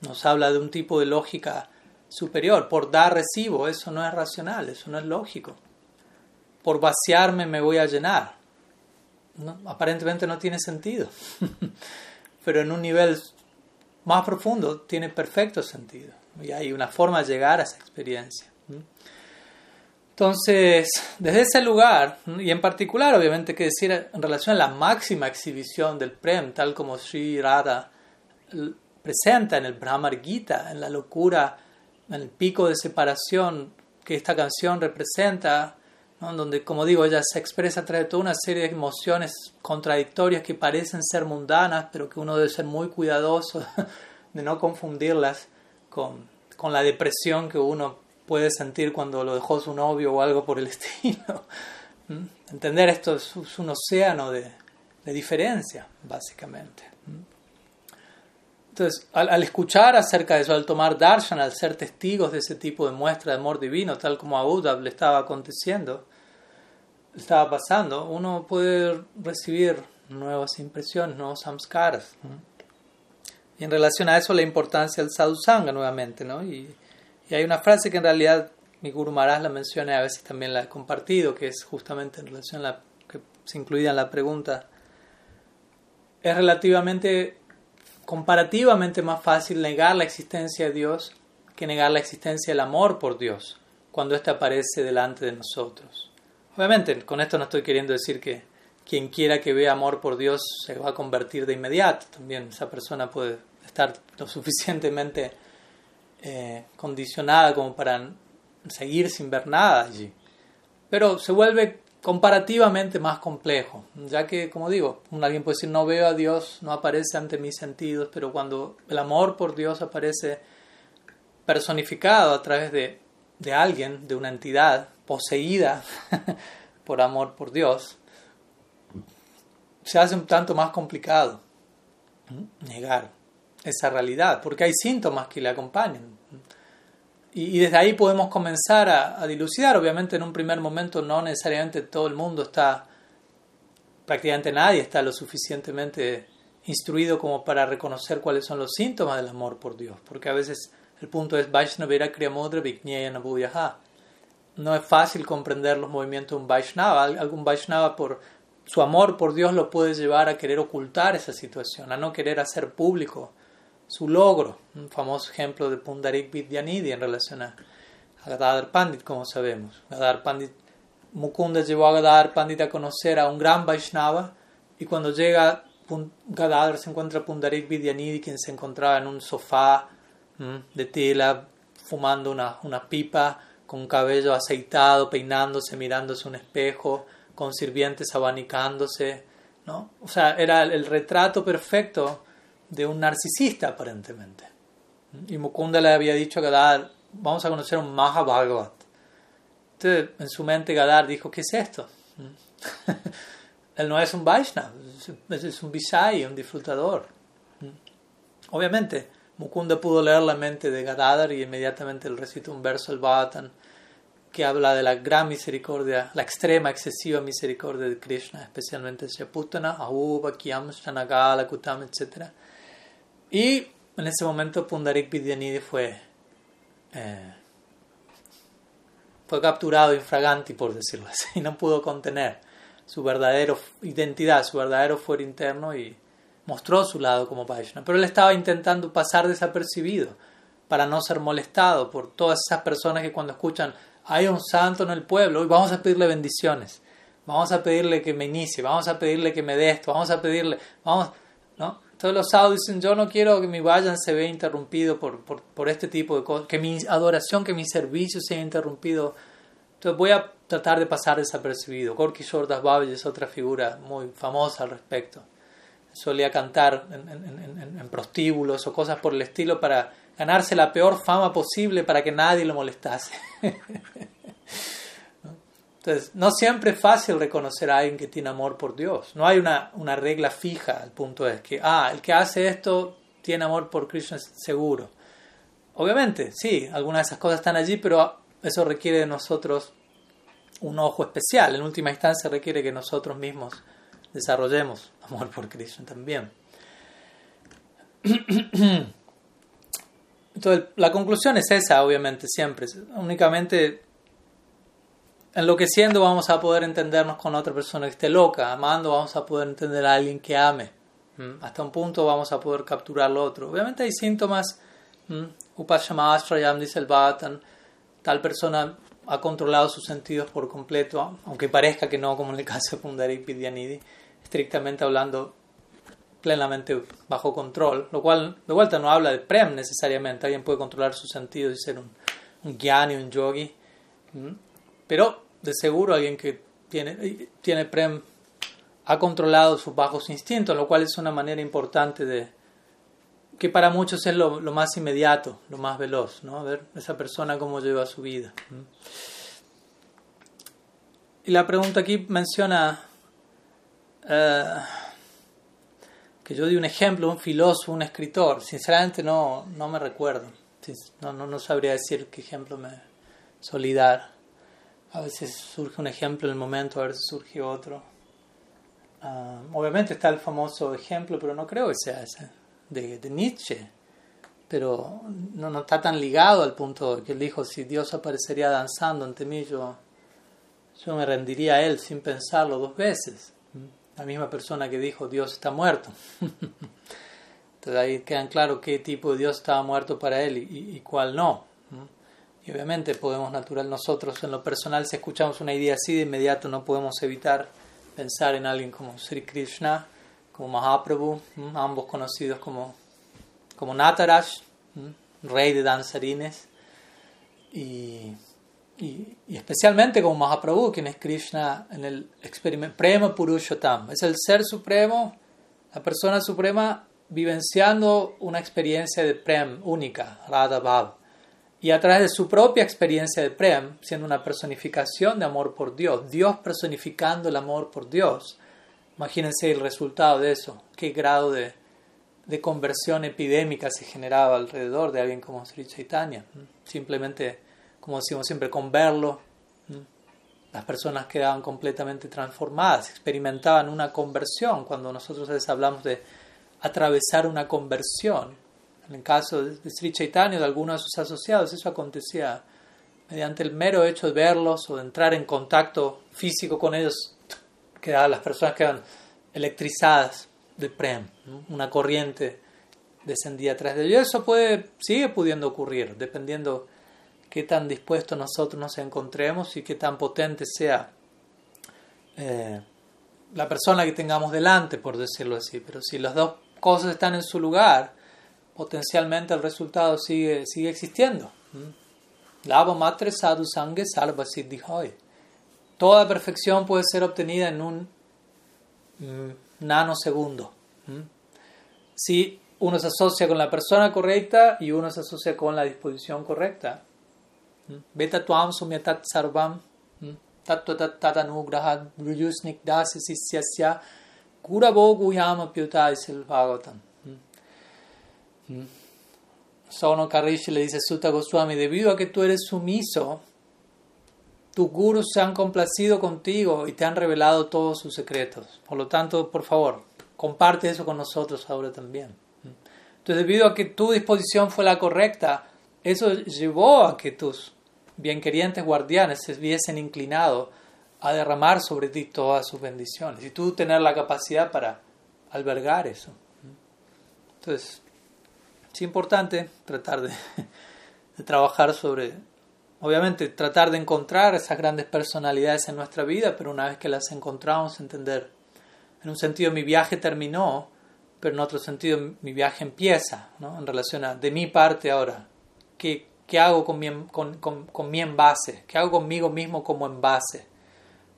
Nos habla de un tipo de lógica superior. Por dar recibo, eso no es racional, eso no es lógico. Por vaciarme me voy a llenar. aparentemente no tiene sentido. (laughs) Pero en un nivel más profundo tiene perfecto sentido. Y hay una forma de llegar a esa experiencia. Entonces, desde ese lugar, y en particular, obviamente, que decir en relación a la máxima exhibición del Prem, tal como Sri Radha presenta en el Brahmar Gita, en la locura, en el pico de separación que esta canción representa, donde, como digo, ella se expresa a través de toda una serie de emociones contradictorias que parecen ser mundanas, pero que uno debe ser muy cuidadoso (laughs) de no confundirlas con, con la depresión que uno puede sentir cuando lo dejó su novio o algo por el (laughs) estilo. ¿Mm? Entender esto es, un océano de, de, diferencia, básicamente. ¿Mm? Entonces, al, escuchar acerca de eso, al tomar darshan, al ser testigos de ese tipo de muestra de amor divino, tal como a Uddhav le estaba aconteciendo, le estaba pasando, uno puede recibir nuevas impresiones, nuevos samskaras. Y en relación a eso, la importancia del sadhusanga nuevamente, ¿no? Y, y, hay una frase que en realidad mi Guru Maharaj la menciona y a veces también la he compartido, que es justamente en relación a la que se incluía en la pregunta. Es relativamente, comparativamente más fácil negar la existencia de Dios que negar la existencia del amor por Dios cuando éste aparece delante de nosotros. Obviamente, con esto no estoy queriendo decir que quien quiera que vea amor por Dios se va a convertir de inmediato. También esa persona puede estar lo suficientemente eh, condicionada como para seguir sin ver nada allí. Pero se vuelve comparativamente más complejo, ya que, como digo, alguien puede decir, no veo a Dios, no aparece ante mis sentidos, pero cuando el amor por Dios aparece personificado a través de, de alguien, de una entidad poseída (laughs) por amor por Dios, se hace un tanto más complicado negar esa realidad, porque hay síntomas que le acompañan. Y, desde ahí podemos comenzar a, dilucidar. Obviamente en un primer momento no necesariamente todo el mundo está, prácticamente nadie está lo suficientemente instruido como para reconocer cuáles son los síntomas del amor por Dios, porque a veces el punto es Vaishnavera Kriyamudra no es fácil comprender los movimientos de un Vaishnava. Algún Vaishnava por su amor por Dios lo puede llevar a querer ocultar esa situación, a no querer hacer público su logro. Un famoso ejemplo de Pundarik Vidyanidhi en relación a Gadadhar Pandit, como sabemos. Gadadhar Pandit, Mukunda llevó a Gadadhar Pandit a conocer a un gran Vaishnava y cuando llega Gadadhar se encuentra Pundarik Vidyanidhi, quien se encontraba en un sofá de tela, fumando una, una pipa, con cabello aceitado, peinándose, mirándose un espejo, con sirvientes abanicándose. ¿no? O sea, era el retrato perfecto de un narcisista aparentemente. Y Mukunda le había dicho a Gadar, vamos a conocer un Mahabhagavat. Entonces, en su mente Gadar dijo, ¿qué es esto? (laughs) Él no es un Vaishnava, es un Visai, un disfrutador. Obviamente, Mukunda pudo leer la mente de Gadadhar y inmediatamente le recitó un verso del Bhattan que habla de la gran misericordia, la extrema, excesiva misericordia de Krishna, especialmente Shaputana, Ahuba, Kiyam, Shanagala, Kutam, etc. Y en ese momento Pundarik Vidyanidhi fue, eh, fue capturado infraganti, por decirlo así, y (laughs) no pudo contener su verdadera identidad, su verdadero fuero interno y mostró su lado como Vaishnava. Pero él estaba intentando pasar desapercibido para no ser molestado por todas esas personas que cuando escuchan hay un santo en el pueblo vamos a pedirle bendiciones, vamos a pedirle que me inicie, vamos a pedirle que me dé esto, vamos a pedirle, vamos, ¿no? Todos los sábados dicen, yo no quiero que mi vayan se vea interrumpido por, por, por este tipo de cosas, que mi adoración, que mi servicio sea interrumpido. Entonces voy a tratar de pasar desapercibido. Gorky Shordas Babbage es otra figura muy famosa al respecto. Solía cantar en, en, en, prostíbulos o cosas por el estilo para ganarse la peor fama posible para que nadie lo molestase. (laughs) Entonces, no siempre es fácil reconocer a alguien que tiene amor por Dios. No hay una, una regla fija. El punto es que, ah, el que hace esto tiene amor por Krishna seguro. Obviamente, sí, algunas de esas cosas están allí, pero eso requiere de nosotros un ojo especial. En última instancia requiere que nosotros mismos desarrollemos amor por Krishna también. (clears throat) Entonces, la conclusión es esa, obviamente, siempre. Únicamente enloqueciendo vamos a poder entendernos con otra persona que esté loca, amando vamos a poder entender a alguien que ame. Hasta un punto vamos a poder capturar lo otro. Obviamente hay síntomas, Upashamasrayam dice el tal persona ha controlado sus sentidos por completo, aunque parezca que no, como en el caso de Pundarik Vidyanidhi, estrictamente hablando plenamente bajo control, lo cual de vuelta no habla de prem necesariamente, alguien puede controlar sus sentidos y ser un, un gyani, un yogi, pero de seguro alguien que tiene, tiene prem ha controlado sus bajos instintos, lo cual es una manera importante de que para muchos es lo, lo más inmediato, lo más veloz, ¿no? ver esa persona cómo lleva su vida. Y la pregunta aquí menciona eh, que yo di un ejemplo, un filósofo, un escritor. Sinceramente no, no me recuerdo. No, no, no sabría decir qué ejemplo me solidar. A veces surge un ejemplo en el momento, a veces surge otro. Ah, obviamente está el famoso ejemplo, pero no creo que sea ese, de, de Nietzsche. Pero no, no, está tan ligado al punto que él dijo, si Dios aparecería danzando ante mí, yo, yo me rendiría a él sin pensarlo dos veces. La misma persona que dijo, Dios está muerto. (laughs) Entonces ahí quedan claro qué tipo de Dios estaba muerto para él y, y cuál no. Y obviamente podemos natural nosotros en lo personal si escuchamos una idea así de inmediato no podemos evitar pensar en alguien como Sri Krishna, como Mahaprabhu, ambos conocidos como, como Nataraj, rey de danzarines, y, y, especialmente como Mahaprabhu, quien es Krishna en el experimento Prema Purushottam, es el ser supremo, la persona suprema vivenciando una experiencia de Prem única, Radha Bhav y a través de su propia experiencia de Prem, siendo una personificación de amor por Dios, Dios personificando el amor por Dios. Imagínense el resultado de eso, qué grado de, de conversión epidémica se generaba alrededor de alguien como Sri Chaitanya. Simplemente, como decimos siempre, con verlo, las personas quedaban completamente transformadas, experimentaban una conversión. Cuando nosotros les hablamos de atravesar una conversión, en el caso de Sri Chaitanya, de algunos de sus asociados, eso acontecía mediante el mero hecho de verlos o de entrar en contacto físico con ellos, quedan, las personas quedan electrizadas de prem, una corriente descendía atrás de ellos. Eso puede, sigue pudiendo ocurrir, dependiendo qué tan dispuestos nosotros nos encontremos y qué tan potente sea eh, la persona que tengamos delante, por decirlo así. Pero si las dos cosas están en su lugar, potencialmente el resultado sigue, sigue existiendo. Lava matre sadhu sangue salva siddhi Toda perfección puede ser obtenida en un mm, nanosegundo. Si uno se asocia con la persona correcta y uno se asocia con la disposición correcta. Beta tuam sumyatat sarvam tattva tatanugraha brujusnik dasi sisyasya kuravo guhyama pyuta es Bhagavatam. Sono Karishi le dice Sutta Goswami, debido a que tú eres sumiso, tus gurus se han complacido contigo y te han revelado todos sus secretos. Por lo tanto, por favor, comparte eso con nosotros ahora también. Entonces, debido a que tu disposición fue la correcta, eso llevó a que tus bienquerientes guardianes se viesen inclinados a derramar sobre ti todas sus bendiciones y tú tener la capacidad para albergar eso. Entonces, es importante tratar (laughs) de, trabajar sobre, obviamente, tratar de encontrar esas grandes personalidades en nuestra vida, pero una vez que las encontramos, entender, en un sentido mi viaje terminó, pero en otro sentido mi viaje empieza, ¿no? en relación a de mi parte ahora, ¿qué, qué hago con mi, con, con, con mi envase? ¿Qué hago conmigo mismo como envase?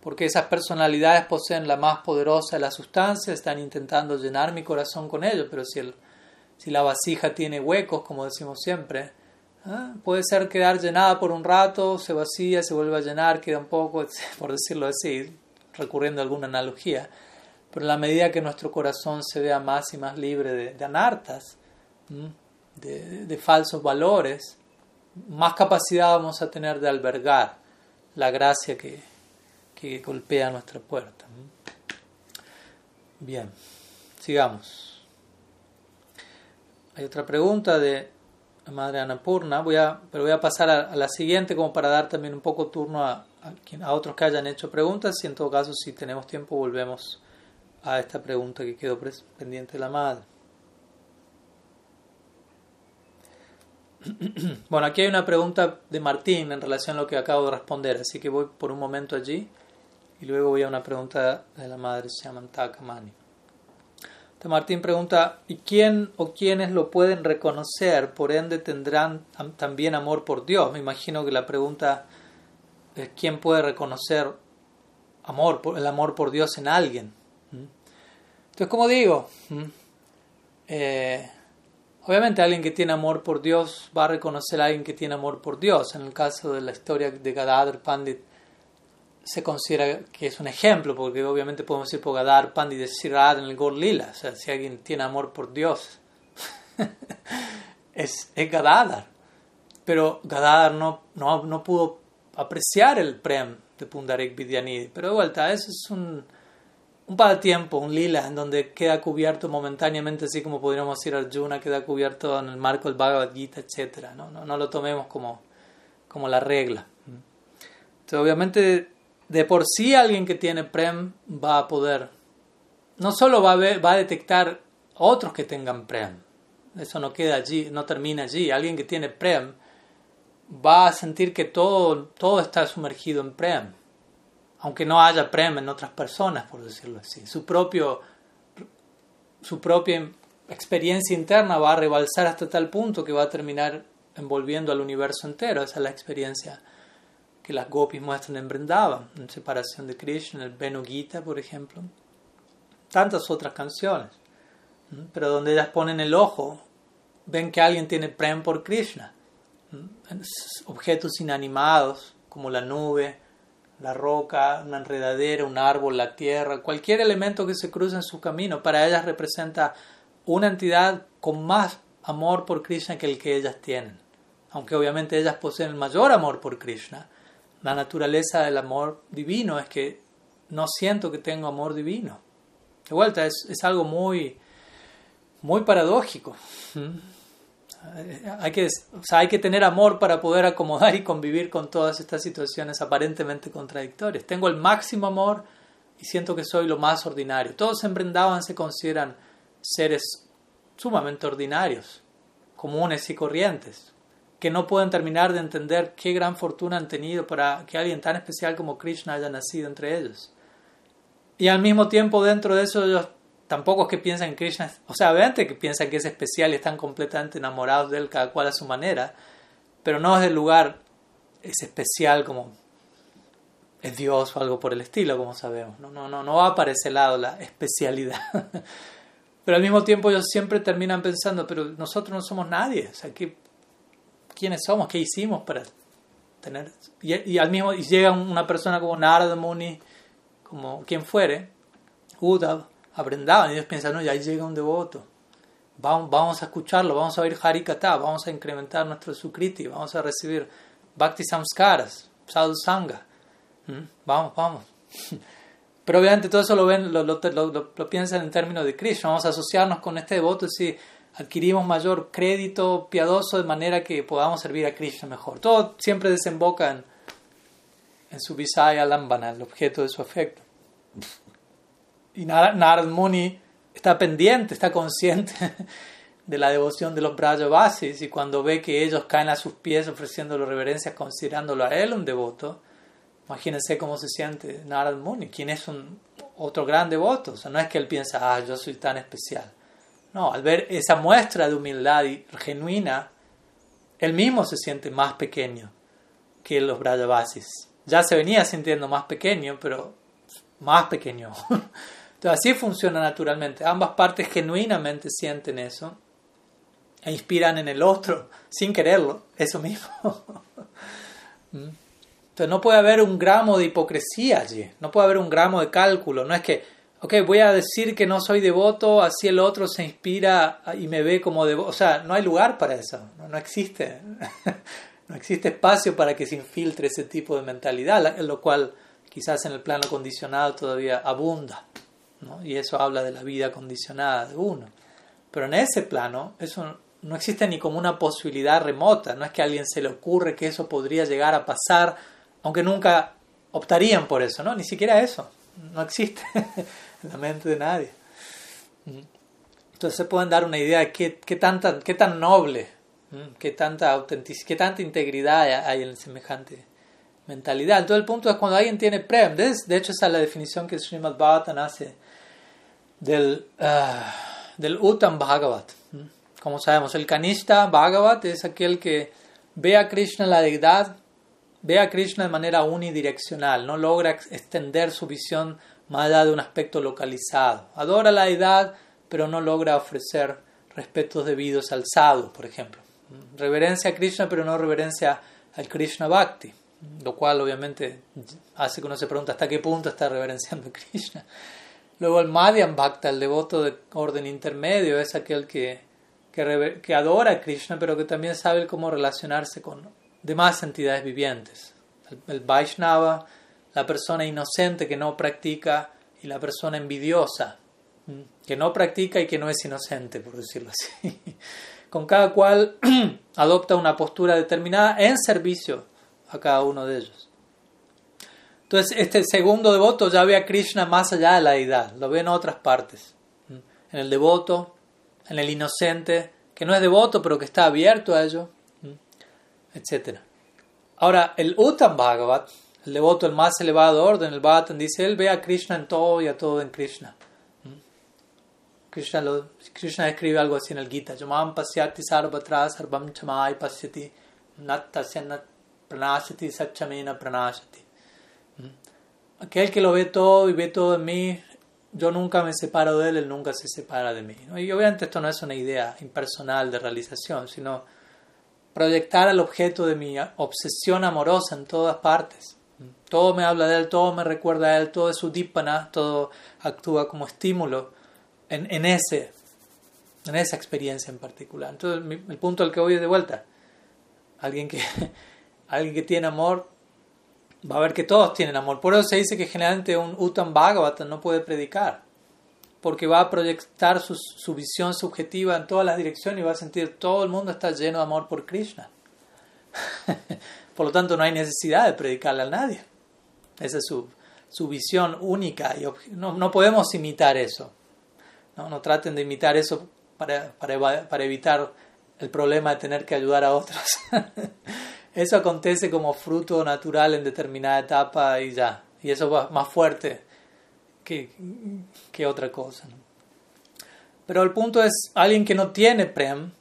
Porque esas personalidades poseen la más poderosa de las sustancias, están intentando llenar mi corazón con ello, pero si, el, si la vasija tiene huecos, como decimos siempre, ¿ah? puede ser quedar llenada por un rato, se vacía, se vuelve a llenar, queda un poco, (laughs) por decirlo así, recurriendo a alguna analogía pero en la medida que nuestro corazón se vea más y más libre de, anartas, de, de, falsos valores, más capacidad vamos a tener de albergar la gracia que, que golpea nuestra puerta. Bien, sigamos. Hay otra pregunta de la madre Anapurna, voy a, pero voy a pasar a, la siguiente como para dar también un poco turno a, a, a otros que hayan hecho preguntas y en todo caso si tenemos tiempo volvemos a esta pregunta que quedó pendiente de la madre. (clears throat) Bueno, aquí hay una pregunta de Martín en relación a lo que acabo de responder, así que voy por un momento allí y luego voy a una pregunta de la madre Samantha Mani. Martín pregunta, ¿y quién o quiénes lo pueden reconocer? Por ende tendrán también amor por Dios. Me imagino que la pregunta es quién puede reconocer amor, el amor por Dios en alguien. Entonces, como digo, eh, obviamente alguien que tiene amor por Dios va a reconocer a alguien que tiene amor por Dios. En el caso de la historia de Gadadhar Pandit, se considera que es un ejemplo, porque obviamente podemos decir por Gadadhar Pandit decir en el Gor Lila. O sea, si alguien tiene amor por Dios, (laughs) es, es Gadadhar. Pero Gadadhar no, no, no pudo apreciar el Prem de Pundarik Vidyanidhi. Pero de vuelta, eso es un un tiempo, un lila, en donde queda cubierto momentáneamente, así como podríamos decir Arjuna, queda cubierto en el marco del Bhagavad Gita, etc. No, no, no lo tomemos como, como la regla. Entonces, obviamente, de por sí alguien que tiene Prem va a poder, no solo va a, ver, va a detectar otros que tengan Prem, eso no queda allí, no termina allí. Alguien que tiene Prem va a sentir que todo, todo está sumergido en Prem aunque no haya prem en otras personas, por decirlo así. Su, propio, su propia experiencia interna va a rebalsar hasta tal punto que va a terminar envolviendo al universo entero. Esa es la experiencia que las gopis muestran en en Separación de Krishna, el Benu Gita, por ejemplo. Tantas otras canciones. Pero donde ellas ponen el ojo, ven que alguien tiene prem por Krishna. Objetos inanimados, como la nube, la roca, una enredadera, un árbol, la tierra, cualquier elemento que se cruce en su camino, para ellas representa una entidad con más amor por Krishna que el que ellas tienen. Aunque obviamente ellas poseen el mayor amor por Krishna, la naturaleza del amor divino es que no siento que tengo amor divino. De vuelta, es, algo muy, muy paradójico. Hay que, o sea, hay que tener amor para poder acomodar y convivir con todas estas situaciones aparentemente contradictorias. Tengo el máximo amor y siento que soy lo más ordinario. Todos en Brindavan se consideran seres sumamente ordinarios, comunes y corrientes, que no pueden terminar de entender qué gran fortuna han tenido para que alguien tan especial como Krishna haya nacido entre ellos. Y al mismo tiempo dentro de eso ellos tampoco es que piensan que Krishna, o sea, obviamente que piensan que es especial y están completamente enamorados de él cada cual a su manera, pero no es del lugar, es especial como es Dios o algo por el estilo, como sabemos. No, no, no, no va para ese lado la especialidad. (laughs) pero al mismo tiempo ellos siempre terminan pensando, pero nosotros no somos nadie, o sea, ¿qué, ¿quiénes somos? ¿Qué hicimos para tener? Y, al mismo y llega una persona como Narada Muni, como quien fuere, Uddhav, aprendaban y ellos piensan, no, ya llega un devoto. Vamos, vamos a escucharlo, vamos a oír Harikata, vamos a incrementar nuestro Sukriti, vamos a recibir Bhakti Samskaras, Sadhu Sangha. ¿Mm? Vamos, vamos. (laughs) Pero obviamente todo eso lo ven, lo, piensan en términos de Krishna. Vamos a asociarnos con este devoto si adquirimos mayor crédito piadoso de manera que podamos servir a Krishna mejor. Todo siempre desemboca en, su Visaya Lambana, el objeto de su afecto. Y Narad Muni está pendiente, está consciente (laughs) de la devoción de los Brajavasis y cuando ve que ellos caen a sus pies ofreciéndole reverencias, considerándolo a él un devoto, imagínense cómo se siente Narad Muni, quien es un otro gran devoto. O sea, no es que él piensa, ah, yo soy tan especial. No, al ver esa muestra de humildad genuina, él mismo se siente más pequeño que los Brajavasis. Ya se venía sintiendo más pequeño, pero más pequeño. (laughs) Entonces así funciona naturalmente. Ambas partes genuinamente sienten eso e inspiran en el otro sin quererlo, eso mismo. (laughs) ¿Mm? Entonces no puede haber un gramo de hipocresía allí, no puede haber un gramo de cálculo. No es que, ok, voy a decir que no soy devoto, así el otro se inspira y me ve como devoto. O sea, no hay lugar para eso, no, existe. (laughs) no existe espacio para que se infiltre ese tipo de mentalidad, lo cual quizás en el plano condicionado todavía abunda. Y eso habla de la vida condicionada de uno. Pero en ese plano, eso no existe ni como una posibilidad remota. No es que a alguien se le ocurre que eso podría llegar a pasar, aunque nunca optarían por eso, ¿no? Ni siquiera eso. No existe (laughs) en (laughs) la mente de nadie. Entonces se pueden dar una idea de qué, qué, tanta, qué tan noble, qué tanta autenticidad, qué tanta integridad hay en semejante mentalidad. Entonces el punto es cuando alguien tiene prem, de hecho esa es la definición que Srimad Bhattan hace del, uh, del Uttam Bhagavat. Como sabemos, el Kanishta Bhagavat es aquel que ve a Krishna la deidad, ve a Krishna de manera unidireccional, no logra extender su visión más allá de un aspecto localizado. Adora la deidad, pero no logra ofrecer respetos debidos al sadhu, por ejemplo. Reverencia a Krishna, pero no reverencia al Krishna Bhakti, lo cual obviamente hace que uno se pregunte hasta qué punto está reverenciando a Krishna. Luego el Madhyam Bhakta, el devoto de orden intermedio, es aquel que, que, adora a Krishna, pero que también sabe cómo relacionarse con demás entidades vivientes. El, Vaishnava, la persona inocente que no practica y la persona envidiosa, que no practica y que no es inocente, por decirlo así. (laughs) Con cada cual (clears throat) adopta una postura determinada en servicio a cada uno de ellos. Entonces, este segundo devoto ya ve a Krishna más allá de la deidad, lo ve en otras partes. En el devoto, en el inocente, que no es devoto, pero que está abierto a ello, etc. Ahora, el Uttam Bhagavat, el devoto el más elevado orden, el Bhattan, dice, él ve a Krishna en todo y a todo en Krishna. Krishna, lo, Krishna escribe algo así en el Gita, Yamam pasyati sarvatra sarvam chamai pasyati nat tasya pranashati pranashati. Aquel que lo ve todo y ve todo en mí, yo nunca me separo de él, él nunca se separa de mí. Y obviamente esto no es una idea impersonal de realización, sino proyectar al objeto de mi obsesión amorosa en todas partes. Todo me habla de él, todo me recuerda a él, todo es su todo actúa como estímulo en, en, ese, en esa experiencia en particular. Entonces, el punto al que voy es de vuelta. Alguien que, (laughs) alguien que tiene amor va a ver que todos tienen amor. Por eso se dice que generalmente un Uttam Bhagavatam no puede predicar. porque va a proyectar su, su, visión subjetiva en todas las direcciones y va a sentir todo el mundo está lleno de amor por Krishna. (laughs) por lo tanto, no hay necesidad de predicarle a nadie. Esa es su, su visión única y no, no, podemos imitar eso. No, no traten de imitar eso para, para, para evitar el problema de tener que ayudar a otros. (laughs) eso acontece como fruto natural en determinada etapa y ya. Y eso va más fuerte que, que otra cosa. Pero el punto es, alguien que no tiene prem,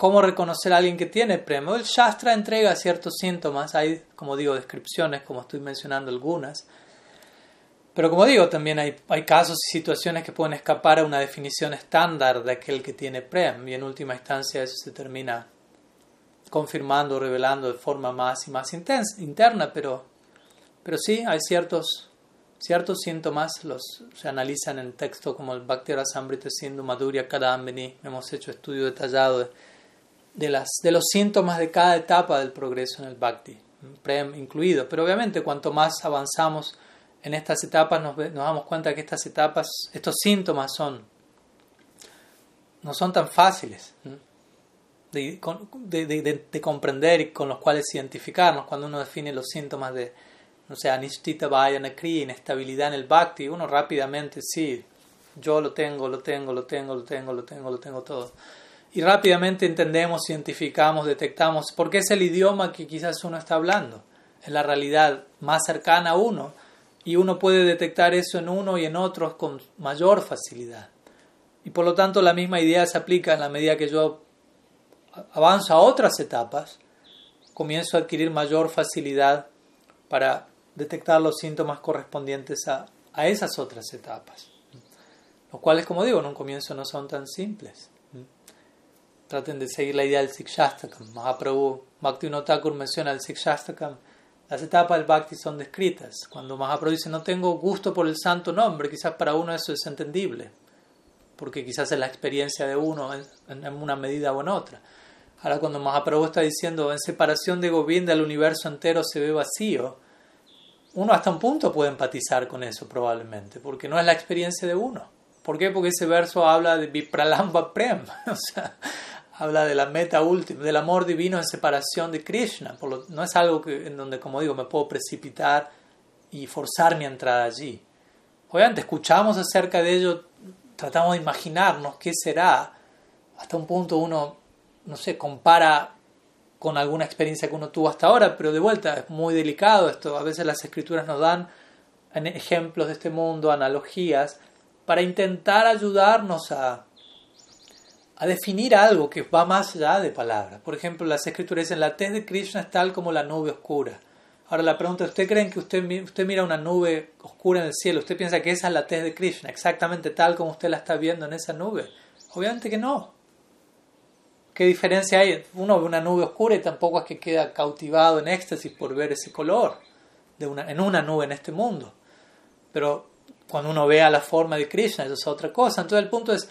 ¿cómo reconocer a alguien que tiene prem? El Shastra entrega ciertos síntomas, hay, como digo, descripciones, como estoy mencionando algunas. Pero como digo, también hay, hay casos y situaciones que pueden escapar a una definición estándar de aquel que tiene prem, y en última instancia eso se termina confirmando, revelando de forma más y más intensa, interna, pero, pero sí hay ciertos Ciertos síntomas los, se analizan en texto como el Bhakti Rasamrita Sindhu Madhurya Kadambini. Hemos hecho estudio detallado de, las, de los síntomas de cada etapa del progreso en el Bhakti, Prem incluido. Pero obviamente cuanto más avanzamos en estas etapas nos, nos damos cuenta que estas etapas, estos síntomas son no son tan fáciles de, de, de, de, comprender y con los cuales identificarnos cuando uno define los síntomas de, no sé, Anishtita Vayanakri, inestabilidad en el Bhakti, uno rápidamente, sí, yo lo tengo, lo tengo, lo tengo, lo tengo, lo tengo, lo tengo todo. Y rápidamente entendemos, identificamos, detectamos, porque es el idioma que quizás uno está hablando, es la realidad más cercana a uno, y uno puede detectar eso en uno y en otros con mayor facilidad. Y por lo tanto la misma idea se aplica en la medida que yo avanzo a otras etapas, comienzo a adquirir mayor facilidad para detectar los síntomas correspondientes a, a esas otras etapas. Los cuales, como digo, en un comienzo no son tan simples. Traten de seguir la idea del Sikshastakam. Mahaprabhu Bhakti Thakur menciona el Sikshastakam. Las etapas del Bhakti son descritas. Cuando Mahaprabhu dice no tengo gusto por el santo nombre, quizás para uno eso es entendible. Porque quizás es la experiencia de uno en, en una medida o en otra. Ahora cuando Mahaprabhu está diciendo en separación de Govinda el universo entero se ve vacío, uno hasta un punto puede empatizar con eso probablemente, porque no es la experiencia de uno. ¿Por qué? Porque ese verso habla de Vipralamba Prem, (laughs) o sea, habla de la meta última, del amor divino en separación de Krishna. Por lo, no es algo en donde, como digo, me puedo precipitar y forzar mi entrada allí. Obviamente, escuchamos acerca de ello, tratamos de imaginarnos qué será. Hasta un punto uno, no sé, compara con alguna experiencia que uno tuvo hasta ahora, pero de vuelta es muy delicado esto. A veces las escrituras nos dan ejemplos de este mundo, analogías, para intentar ayudarnos a, a definir algo que va más allá de palabras. Por ejemplo, las escrituras dicen, la tez de Krishna es tal como la nube oscura. Ahora la pregunta, ¿usted cree que usted, usted mira una nube oscura en el cielo? ¿Usted piensa que esa es la tez de Krishna, exactamente tal como usted la está viendo en esa nube? Obviamente que no. ¿Qué diferencia hay? Uno ve una nube oscura y tampoco es que queda cautivado en éxtasis por ver ese color de una, en una nube en este mundo. Pero cuando uno vea la forma de Krishna, eso es otra cosa. Entonces el punto es,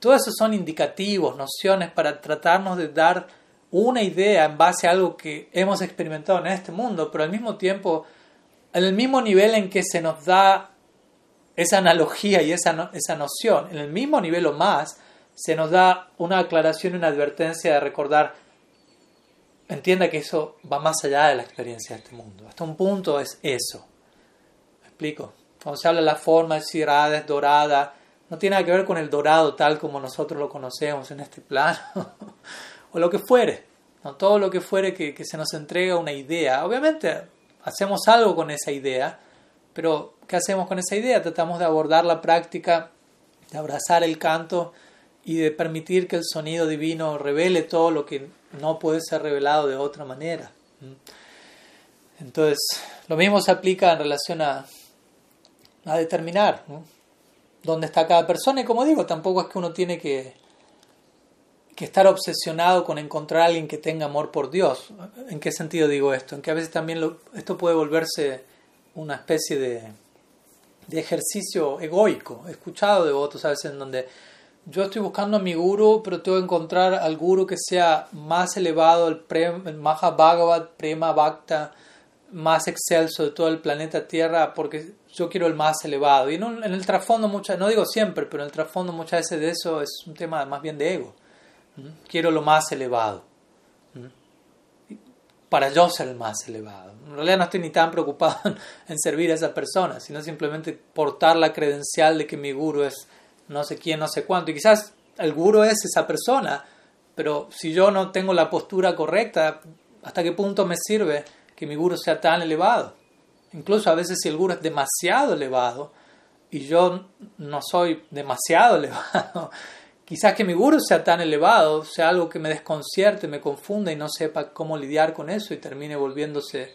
todo eso son indicativos, nociones para tratarnos de dar una idea en base a algo que hemos experimentado en este mundo, pero al mismo tiempo, en el mismo nivel en que se nos da esa analogía y esa, esa noción, en el mismo nivel o más, se nos da una aclaración y una advertencia de recordar, entienda que eso va más allá de la experiencia de este mundo. Hasta un punto es eso. ¿Me explico? Cuando se habla de la forma, es cirada, es no tiene nada que ver con el dorado tal como nosotros lo conocemos en este plano, (laughs) o lo que fuere, ¿no? todo lo que fuere que, se nos entrega una idea. Obviamente hacemos algo con esa idea, pero ¿qué hacemos con esa idea? Tratamos de abordar la práctica, de abrazar el canto y de permitir que el sonido divino revele todo lo que no puede ser revelado de otra manera. Entonces, lo mismo se aplica en relación a, a determinar dónde está cada persona y como digo, tampoco es que uno tiene que, que estar obsesionado con encontrar a alguien que tenga amor por Dios. ¿En qué sentido digo esto? En que a veces también esto puede volverse una especie de, de ejercicio egoico. He escuchado de votos a veces en donde yo estoy buscando a mi guru, pero tengo que encontrar al guru que sea más elevado, el, Prem, el Mahabhagavat, Prema Bhakta, más excelso de todo el planeta Tierra porque yo quiero el más elevado. Y en, el trasfondo, muchas, no digo siempre, pero en el trasfondo muchas veces de eso es un tema más bien de ego. Quiero lo más elevado. Para yo ser el más elevado. En realidad no estoy ni tan preocupado (laughs) en servir a esa persona, sino simplemente portar la credencial de que mi guru es no sé quién, no sé cuánto. Y quizás el guru es esa persona, pero si yo no tengo la postura correcta, ¿hasta qué punto me sirve que mi guru sea tan elevado? Incluso a veces si el guru es demasiado elevado y yo no soy demasiado (laughs) elevado, quizás que mi guru sea tan elevado, sea algo que me desconcierte, me confunda y no sepa cómo lidiar con eso y termine volviéndose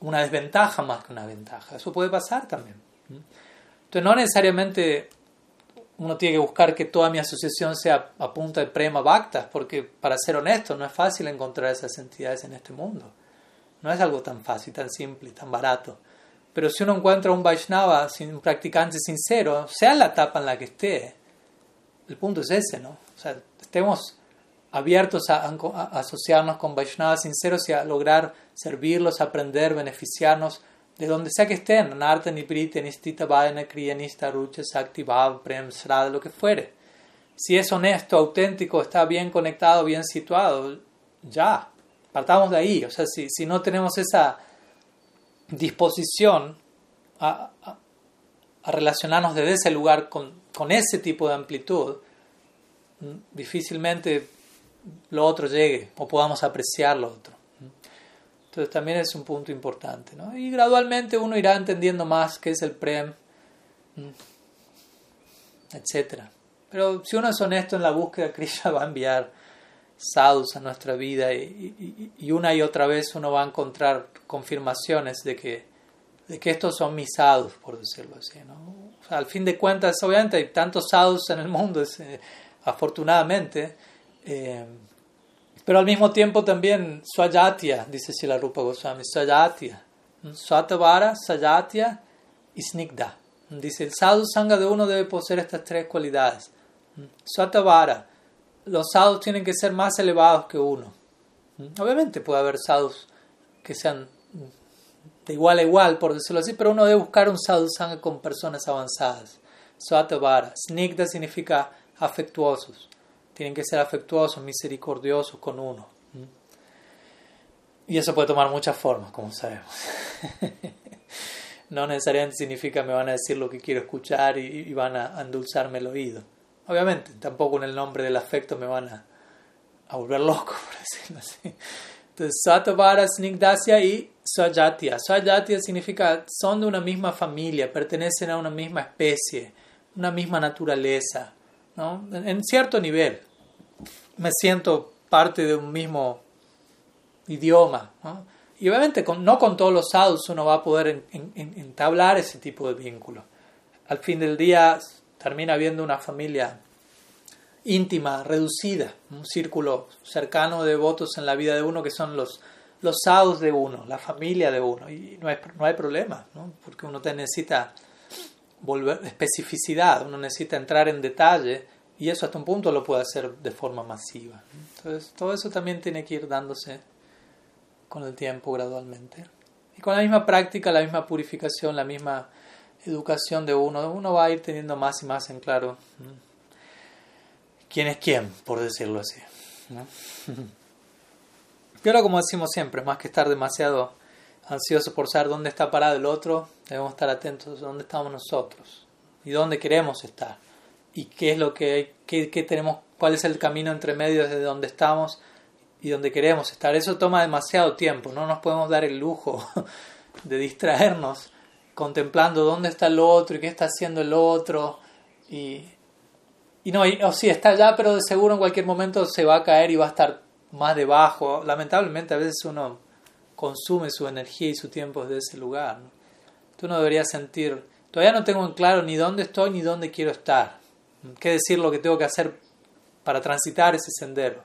una desventaja más que una ventaja. Eso puede pasar también. Entonces no necesariamente uno tiene que buscar que toda mi asociación sea a punta de prema bhaktas, porque para ser honesto no es fácil encontrar esas entidades en este mundo. No es algo tan fácil, tan simple, tan barato. Pero si uno encuentra un Vaishnava, un practicante sincero, sea la etapa en la que esté, el punto es ese, ¿no? O sea, estemos abiertos a, asociarnos con Vaishnavas sinceros y a lograr servirlos, aprender, beneficiarnos de donde sea que estén, Narta, Niprita, Nistita, Vaina, Kriyanista, Rucha, Sakti, Bhav, Prem, Srada, lo que fuere. Si es honesto, auténtico, está bien conectado, bien situado, ya, partamos de ahí. O sea, si, si no tenemos esa disposición a, a, relacionarnos desde ese lugar con, con ese tipo de amplitud, difícilmente lo otro llegue o podamos apreciar lo otro. Entonces también es un punto importante. ¿no? Y gradualmente uno irá entendiendo más qué es el PREM, etc. Pero si uno es honesto en la búsqueda, (laughs) Krishna va a enviar sadhus a nuestra vida y, y, una y otra vez uno va a encontrar confirmaciones de que, de que estos son mis sadhus, por decirlo así. ¿no? al fin de cuentas, obviamente hay tantos sadhus en el mundo, eh, afortunadamente. Eh, pero al mismo tiempo también Swajatya, dice Sila Rupa Goswami, Swajatya, Swatavara, Sajatya y Snigda. Dice, el sadhu sangha de uno debe poseer estas tres cualidades. Swatavara, los sadhus tienen que ser más elevados que uno. Obviamente puede haber sadhus que sean de igual a igual, por decirlo así, pero uno debe buscar un sadhu sangha con personas avanzadas. Swatavara, Snigda significa afectuosos tienen que ser afectuosos, misericordiosos con uno. Y eso puede tomar muchas formas, como sabemos. (laughs) no necesariamente significa me van a decir lo que quiero escuchar y, van a endulzarme el oído. Obviamente, tampoco en el nombre del afecto me van a, a volver loco, (laughs) por decirlo así. Entonces, Satvara, Snigdasya y Swajatya. Swajatya significa son de una misma familia, pertenecen a una misma especie, una misma naturaleza, ¿no? en cierto nivel me siento parte de un mismo idioma. Y obviamente no con todos los sadhus uno va a poder entablar ese tipo de vínculo. Al fin del día termina habiendo una familia íntima, reducida, un círculo cercano de votos en la vida de uno que son los, los sadhus de uno, la familia de uno. Y no hay, no hay problema, porque uno necesita volver, especificidad, uno necesita entrar en detalle y eso hasta un punto lo puede hacer de forma masiva. Entonces, todo eso también tiene que ir dándose con el tiempo gradualmente. Y con la misma práctica, la misma purificación, la misma educación de uno, uno va a ir teniendo más y más en claro quién es quién, por decirlo así. Pero (laughs) como decimos siempre, más que estar demasiado ansioso por saber dónde está parado el otro, debemos estar atentos a dónde estamos nosotros y dónde queremos estar y qué es lo que, tenemos, cuál es el camino entre medio desde donde estamos y donde queremos estar. Eso toma demasiado tiempo, no nos podemos dar el lujo (laughs) de distraernos contemplando dónde está el otro y qué está haciendo el otro y, y no, o sí, está allá, pero de seguro en cualquier momento se va a caer y va a estar más debajo. Lamentablemente a veces uno consume su energía y su tiempo desde ese lugar. Tú no deberías sentir, todavía no tengo en claro ni dónde estoy ni dónde quiero estar qué decir lo que tengo que hacer para transitar ese sendero.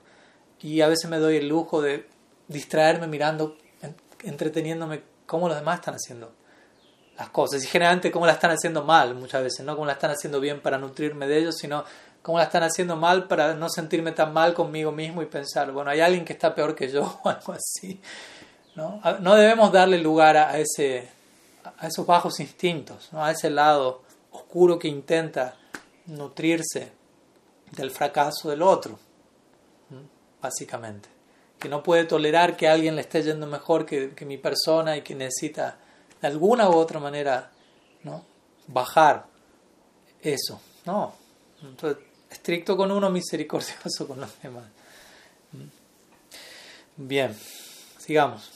Y a veces me doy el lujo de distraerme mirando, entreteniéndome cómo los demás están haciendo cosas. Y generalmente cómo las están haciendo mal muchas veces, no cómo las están haciendo bien para nutrirme de ellos, sino cómo las están haciendo mal para no sentirme tan mal conmigo mismo y pensar, bueno, hay alguien que está peor que yo (laughs) o algo así. ¿no? no debemos darle lugar a, ese, a esos bajos instintos, ¿no? a ese lado oscuro que intenta nutrirse del fracaso del otro, básicamente. Que no puede tolerar que alguien le esté yendo mejor que, que mi persona y que necesita de alguna u otra manera ¿no? bajar eso. No. Entonces, estricto con uno, misericordioso con los demás. Bien, sigamos.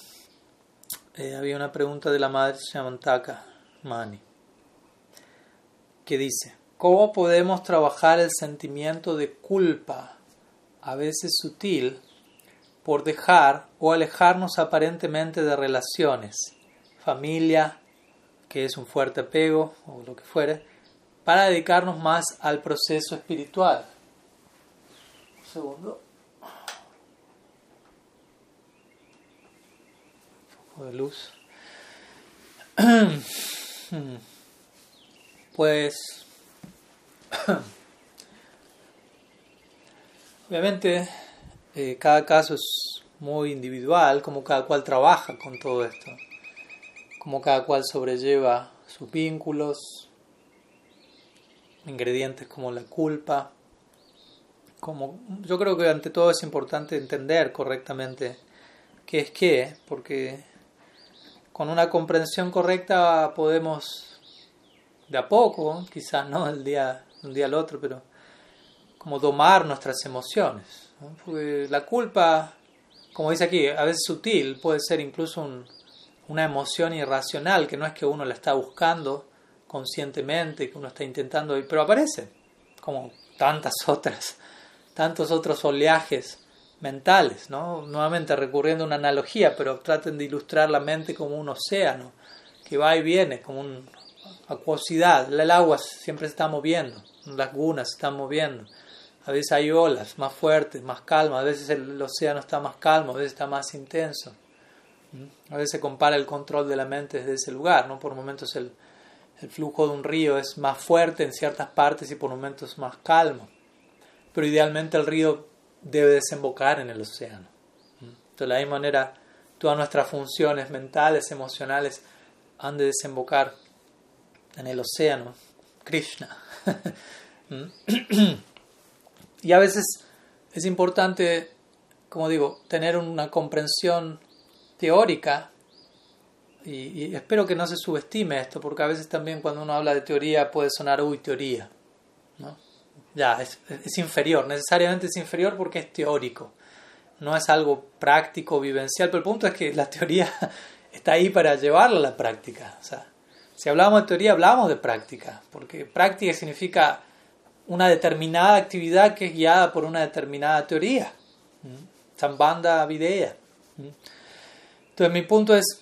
Eh, había una pregunta de la madre Shamantaka Mani que dice, ¿cómo podemos trabajar el sentimiento de culpa, a veces sutil, por dejar o alejarnos aparentemente de relaciones, familia, que es un fuerte apego o lo que fuere, para dedicarnos más al proceso espiritual. Un segundo. Un poco de luz. (clears throat) Pues, (clears throat) obviamente, eh, cada caso es muy individual, como cada cual trabaja con todo esto, como cada cual sobrelleva sus vínculos, ingredientes como la culpa. Como, yo creo que ante todo es importante entender correctamente qué es qué, porque con una comprensión correcta podemos de a poco, quizás no el día, un día al otro, pero como domar nuestras emociones. La culpa, como dice aquí, a veces sutil, puede ser incluso una emoción irracional, que no es que uno la está buscando conscientemente, que uno está intentando, pero aparece, como tantas (laughs) otras, tantos otros oleajes mentales, ¿no? Nuevamente recurriendo a una analogía, pero traten de ilustrar la mente como un océano que va y viene, como un acuosidad, el agua siempre se está moviendo, las lagunas se están moviendo. A veces hay olas más fuertes, más calmas, a veces el, océano está más calmo, a veces está más intenso. A veces se compara el control de la mente desde ese lugar, ¿no? Por momentos el, el flujo de un río es más fuerte en ciertas partes y por momentos más calmo. Pero idealmente el río debe desembocar en el océano. ¿Mm? De la misma manera, todas nuestras funciones mentales, emocionales, han de desembocar en el océano, Krishna. (laughs) y a veces es importante, como digo, tener una comprensión teórica y, espero que no se subestime esto, porque a veces también cuando uno habla de teoría puede sonar, uy, teoría. ¿no? Ya, es, es inferior, necesariamente es inferior porque es teórico, no es algo práctico, vivencial, pero el punto es que la teoría (laughs) está ahí para llevarla a la práctica. O sea, si hablamos de teoría, hablamos de práctica, porque práctica significa una determinada actividad que es guiada por una determinada teoría. Sambanda Videa. Entonces, mi punto es,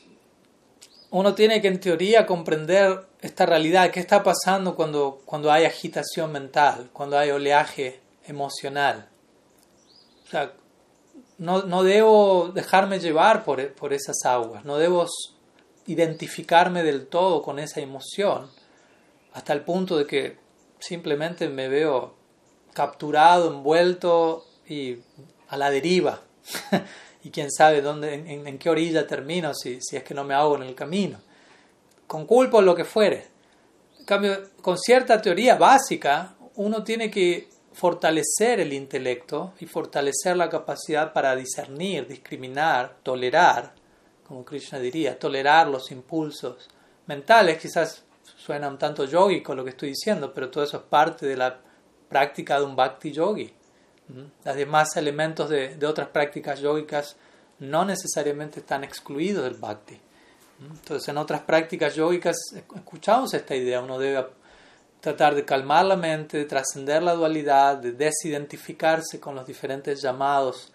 uno tiene que en teoría comprender esta realidad, qué está pasando cuando, cuando hay agitación mental, cuando hay oleaje emocional. O sea, no, no debo dejarme llevar por, por esas aguas, no debo identificarme del todo con esa emoción hasta el punto de que simplemente me veo capturado, envuelto y a la deriva. (laughs) y quién sabe dónde, en, qué orilla termino si, si, es que no me hago en el camino. Con culpa o lo que fuere. En cambio, con cierta teoría básica, uno tiene que fortalecer el intelecto y fortalecer la capacidad para discernir, discriminar, tolerar como Krishna diría, tolerar los impulsos mentales, quizás suena un tanto yogico lo que estoy diciendo, pero todo eso es parte de la práctica de un bhakti yogi. Los demás elementos de, otras prácticas yogicas no necesariamente están excluidos del bhakti. Entonces, en otras prácticas yogicas escuchamos esta idea, uno debe tratar de calmar la mente, de trascender la dualidad, de desidentificarse con los diferentes llamados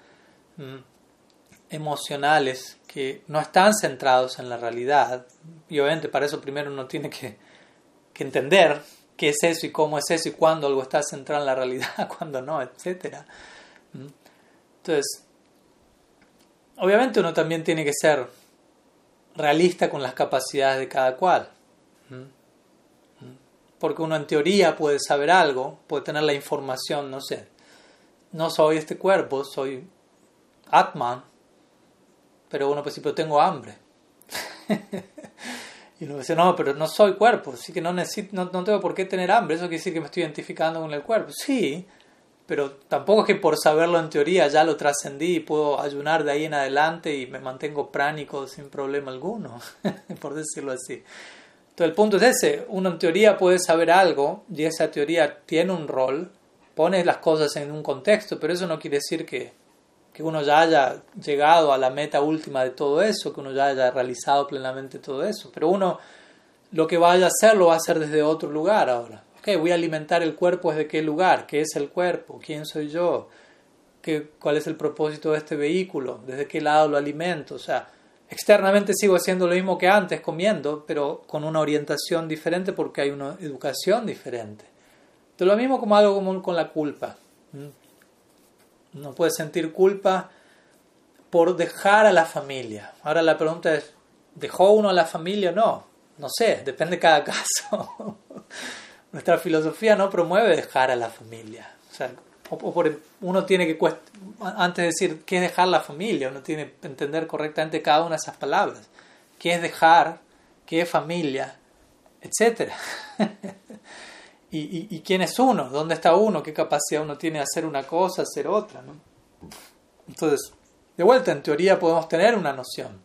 emocionales que no están centrados en la realidad. Y obviamente para eso primero uno tiene que entender qué es eso y cómo es eso y cuándo algo está centrado en la realidad, (laughs) cuándo no, etc. ¿Mm? Entonces, obviamente uno también tiene que ser realista con las capacidades de cada cual. ¿Mm? ¿Mm? Porque uno en teoría puede saber algo, puede tener la información, no sé, no soy este cuerpo, soy Atman, pero uno pues pero tengo hambre. (laughs) y uno dice, no, pero no soy cuerpo, así que no, necesito, no, tengo por qué tener hambre, eso quiere decir que me estoy identificando con el cuerpo. Sí, pero tampoco es que por saberlo en teoría ya lo trascendí y puedo ayunar de ahí en adelante y me mantengo pránico sin problema alguno, (laughs) por decirlo así. Entonces el punto es ese, uno en teoría puede saber algo y esa teoría tiene un rol, pone las cosas en un contexto, pero eso no quiere decir que, que uno ya haya llegado a la meta última de todo eso, que uno ya haya realizado plenamente todo eso, pero uno lo que vaya a hacer lo va a hacer desde otro lugar ahora voy a alimentar el cuerpo desde qué lugar, qué es el cuerpo, quién soy yo, ¿Qué, cuál es el propósito de este vehículo, desde qué lado lo alimento. O sea, externamente sigo haciendo lo mismo que antes, comiendo, pero con una orientación diferente porque hay una educación diferente. De lo mismo como algo común con la culpa. No puedes sentir culpa por dejar a la familia. Ahora la pregunta es, ¿dejó uno a la familia? No, no sé, depende de cada (laughs) caso. nuestra filosofía no promueve dejar a la familia. O sea, uno tiene que, antes de decir qué es dejar la familia, uno tiene que entender correctamente cada una de esas palabras. ¿Qué es dejar? ¿Qué es familia? Etcétera. (laughs) y, y, quién es uno? ¿Dónde está uno? ¿Qué capacidad uno tiene de hacer una cosa, hacer otra? ¿no? Entonces, de vuelta, en teoría podemos tener una noción.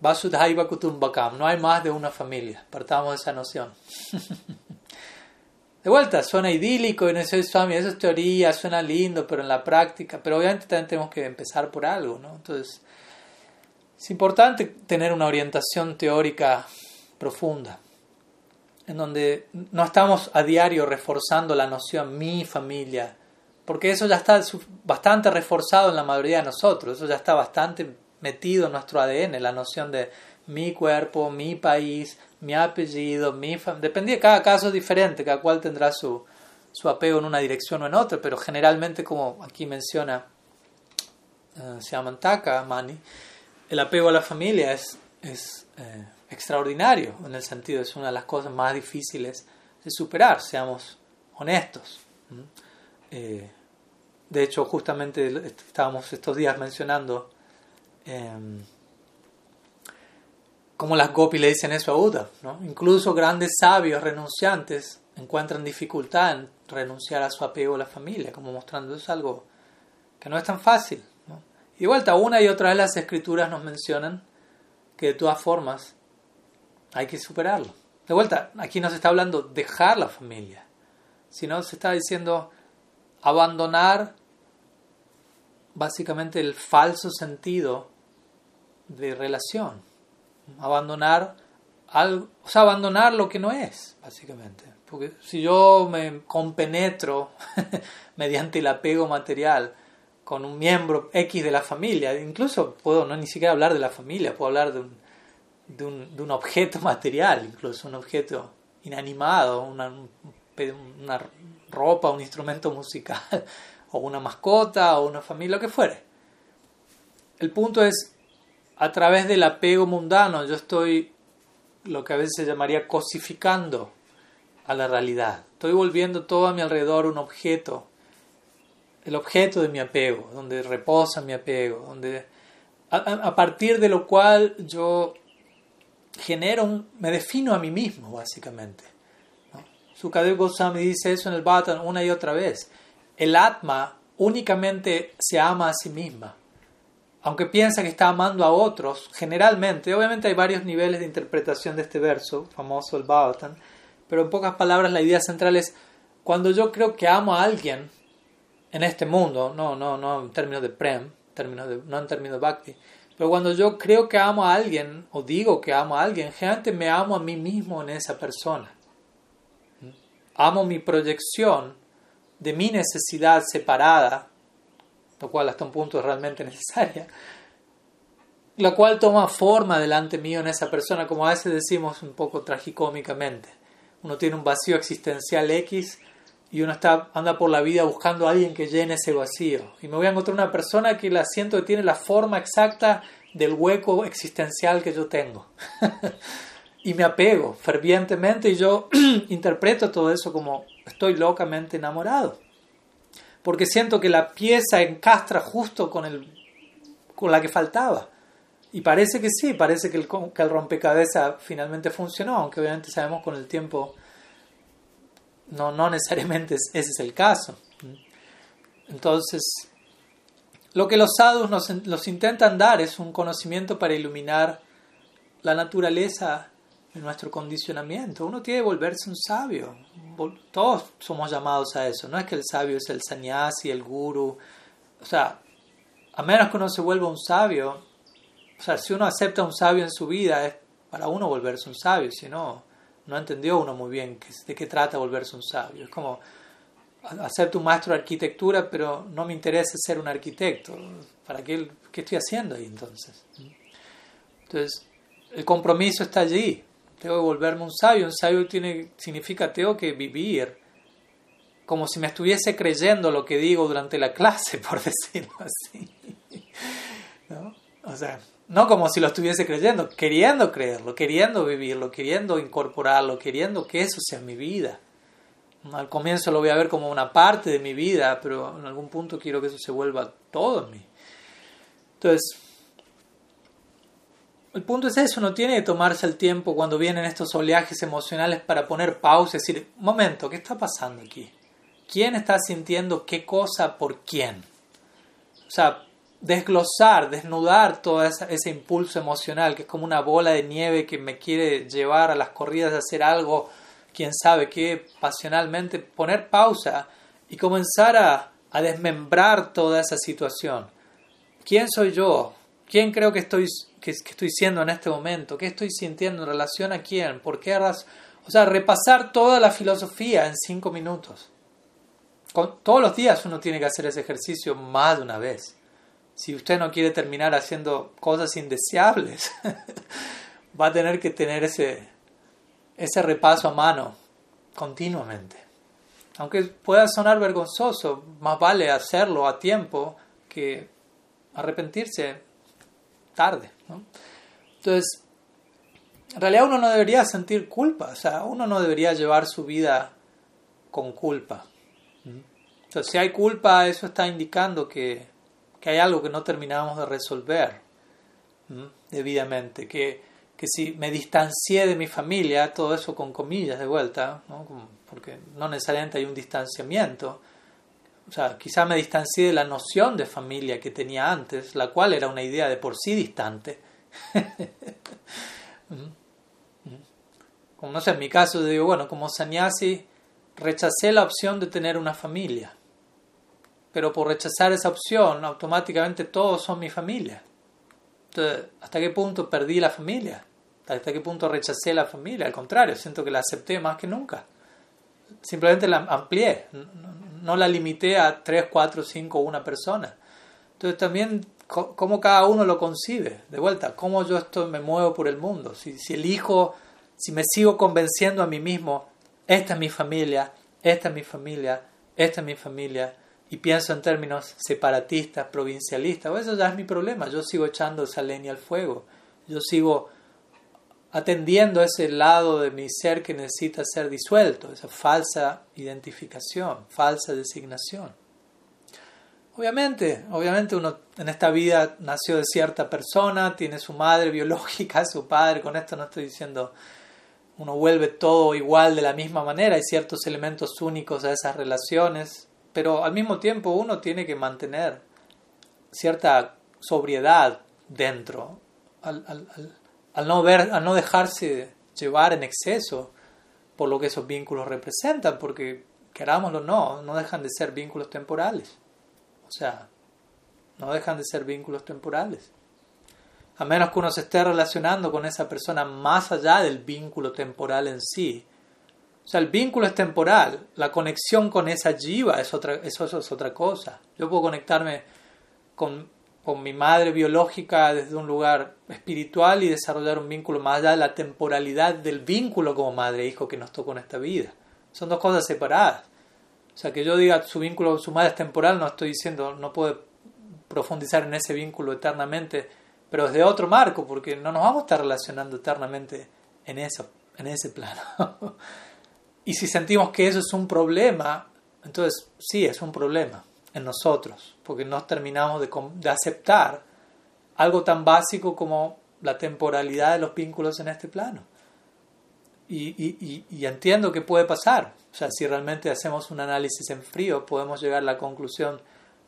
Vasudhaiva Kutumbakam, no hay más de una familia, partamos de esa noción. (laughs) de vuelta, suena idílico y no sé, Swami, eso es teoría, suena lindo, pero en la práctica, pero obviamente también tenemos que empezar por algo, ¿no? Entonces, es importante tener una orientación teórica profunda, en donde no estamos a diario reforzando la noción mi familia, porque eso ya está bastante reforzado en la mayoría de nosotros, eso ya está bastante metido en nuestro ADN, la noción de mi cuerpo, mi país, mi apellido, mi familia. cada caso es diferente, cada cual tendrá su, su apego en una dirección o en otra, pero generalmente, como aquí menciona uh, Taka Mani, el apego a la familia es, es eh, extraordinario, en el sentido, es una de las cosas más difíciles de superar, seamos honestos. Eh, de hecho, justamente estábamos estos días mencionando Em, como las gopis le dicen eso a Uda. ¿no? Incluso grandes sabios renunciantes encuentran dificultad en renunciar a su apego a la familia, como mostrando es algo que no es tan fácil. Y de vuelta, una y otra vez las escrituras nos mencionan que de todas formas hay que superarlo. De vuelta, aquí no se está hablando dejar la familia, sino se está diciendo abandonar básicamente el falso sentido de relación. Abandonar algo, o sea, abandonar lo que no es, básicamente. Porque si yo me compenetro (laughs) mediante el apego material con un miembro X de la familia, incluso puedo no ni siquiera hablar de la familia, puedo hablar de un, de un, de un objeto (laughs) material, incluso un objeto inanimado, una, una ropa, un instrumento musical, (laughs) o una mascota, o una familia, lo que fuere. El punto es a través del apego mundano yo estoy lo que a veces se llamaría cosificando a la realidad. Estoy volviendo todo a mi alrededor un objeto, el objeto de mi apego, donde reposa mi apego, donde a, partir de lo cual yo genero, me defino a mí mismo, básicamente. ¿no? Sukadev Goswami dice eso en el Bhattan una y otra vez. El Atma únicamente se ama a sí misma aunque piensa que está amando a otros, generalmente, obviamente hay varios niveles de interpretación de este verso, famoso el Bhavatan, pero en pocas palabras la idea central es, cuando yo creo que amo a alguien en este mundo, no, no, no en términos de prem, términos de, no en términos de bhakti, pero cuando yo creo que amo a alguien o digo que amo a alguien, generalmente me amo a mí mismo en esa persona. Amo mi proyección de mi necesidad separada lo cual hasta un punto es realmente (laughs) necesaria, la cual toma forma delante mío en esa persona, como a veces decimos un poco tragicómicamente. Uno tiene un vacío existencial X y uno está, anda por la vida buscando a alguien que llene ese vacío. Y me voy a encontrar una persona que la siento que tiene la forma exacta del hueco existencial que yo tengo. (laughs) y me apego fervientemente y yo (clears throat) interpreto todo eso como estoy locamente enamorado porque siento que la pieza encastra justo con el con la que faltaba. Y parece que sí, parece que el, que el rompecabezas finalmente funcionó, aunque obviamente sabemos con el tiempo no, no necesariamente ese es el caso. Entonces, lo que los sadhus nos, intentan dar es un conocimiento para iluminar la naturaleza de nuestro condicionamiento. Uno tiene que volverse un sabio. Todos somos llamados a eso. No es que el sabio es el sannyasi, el guru. O sea, a menos que uno se vuelva un sabio, o sea, si uno acepta un sabio en su vida, es para uno volverse un sabio. Si no, no entendió uno muy bien de qué trata volverse un sabio. Es como, acepto un maestro de arquitectura, pero no me interesa ser un arquitecto. ¿Para qué, qué estoy haciendo ahí entonces? Entonces, el compromiso está allí. Tengo que volverme un sabio. Un sabio tiene, significa tengo que vivir como si me estuviese creyendo lo que digo durante la clase, (laughs) por decirlo así. ¿No? O sea, no como si lo estuviese creyendo, queriendo creerlo, queriendo vivirlo, queriendo incorporarlo, queriendo que eso sea mi vida. Al comienzo lo voy a ver como una parte de mi vida, pero en algún punto quiero que eso se vuelva todo en mí. Entonces, el punto es eso, no tiene que tomarse el tiempo cuando vienen estos oleajes emocionales para poner pausa y decir, momento, ¿qué está pasando aquí? ¿Quién está sintiendo qué cosa por quién? O sea, desglosar, desnudar todo ese impulso emocional, que es como una bola de nieve que me quiere llevar a las corridas de hacer algo, quién sabe qué, pasionalmente, poner pausa y comenzar a, a desmembrar toda esa situación. ¿Quién soy yo? ¿Quién creo que estoy, que, estoy siendo en este momento? ¿Qué estoy sintiendo en relación a quién? ¿Por qué O sea, repasar toda la filosofía en cinco minutos. todos los días uno tiene que hacer ese ejercicio más de una vez si usted no quiere terminar haciendo cosas indeseables, (laughs) va a tener que tener ese, ese repaso a mano continuamente. Aunque pueda sonar vergonzoso, más vale hacerlo a tiempo que arrepentirse tarde. Entonces, en realidad uno no debería sentir culpa, o sea, uno no debería llevar su vida con culpa. Entonces, si hay culpa, eso está indicando que que hay algo que no terminamos de resolver debidamente, que, que, si me distancié de mi familia, todo eso con comillas de vuelta, porque no necesariamente hay un distanciamiento, o sea, quizá me distancié de la noción de familia que tenía antes, la cual era una idea de por sí distante. (laughs) como no sé, en mi caso digo, bueno, como sannyasi rechacé la opción de tener una familia pero por rechazar esa opción, automáticamente todos son mi familia. Entonces, ¿hasta qué punto perdí la familia? ¿Hasta qué punto rechacé la familia? Al contrario, siento que la acepté más que nunca. Simplemente la amplié, no la limité a 3, 4, 5 o una persona. Entonces también cómo cada uno lo concibe, de vuelta, cómo yo esto me muevo por el mundo, si, si elijo, si me sigo convenciendo a mí mismo, esta es mi familia, esta es mi familia, esta es mi familia, y pienso en términos separatistas, provincialistas, pues eso ya es mi problema. Yo sigo echando esa leña al fuego. Yo sigo atendiendo ese lado de mi ser que necesita ser disuelto, esa falsa identificación, falsa designación. Obviamente, obviamente uno en esta vida nació de cierta persona, tiene su madre biológica, su padre, con esto no estoy diciendo uno vuelve todo igual de la misma manera, hay ciertos elementos únicos a esas relaciones, pero al mismo tiempo uno tiene que mantener cierta sobriedad dentro, al, no, ver, al no dejarse llevar en exceso por lo que esos vínculos representan, porque querámoslo o no, no dejan de ser vínculos temporales. O sea, no dejan de ser vínculos temporales. A menos que uno se esté relacionando con esa persona más allá del vínculo temporal en sí, o sea, el vínculo es temporal, la conexión con esa jiva es otra, eso, es otra cosa. Yo puedo conectarme con, con, mi madre biológica desde un lugar espiritual y desarrollar un vínculo más allá de la temporalidad del vínculo como madre-hijo e que nos tocó en esta vida. Son dos cosas separadas. O sea, que yo diga su vínculo con su madre es temporal, no estoy diciendo, no puedo profundizar en ese vínculo eternamente, pero desde otro marco, porque no nos vamos a estar relacionando eternamente en eso, en ese plano. (laughs) Y si sentimos que eso es un problema, entonces sí, es un problema en nosotros, porque no terminamos de, aceptar algo tan básico como la temporalidad de los vínculos en este plano. Y, y, y, entiendo que puede pasar. O sea, si realmente hacemos un análisis en frío, podemos llegar a la conclusión,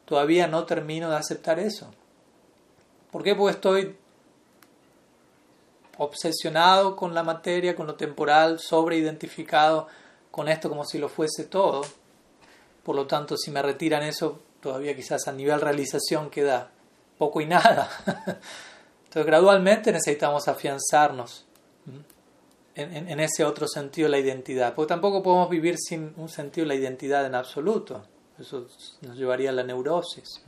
todavía no termino de aceptar eso. ¿Por qué? Porque estoy obsesionado con la materia, con lo temporal, sobreidentificado con esto como si lo fuese todo. Por lo tanto, si me retiran eso, todavía quizás a nivel realización queda poco y nada. (laughs) Entonces, gradualmente necesitamos afianzarnos en, ese otro sentido de la identidad, porque tampoco podemos vivir sin un sentido de la identidad en absoluto. Eso nos llevaría a la neurosis.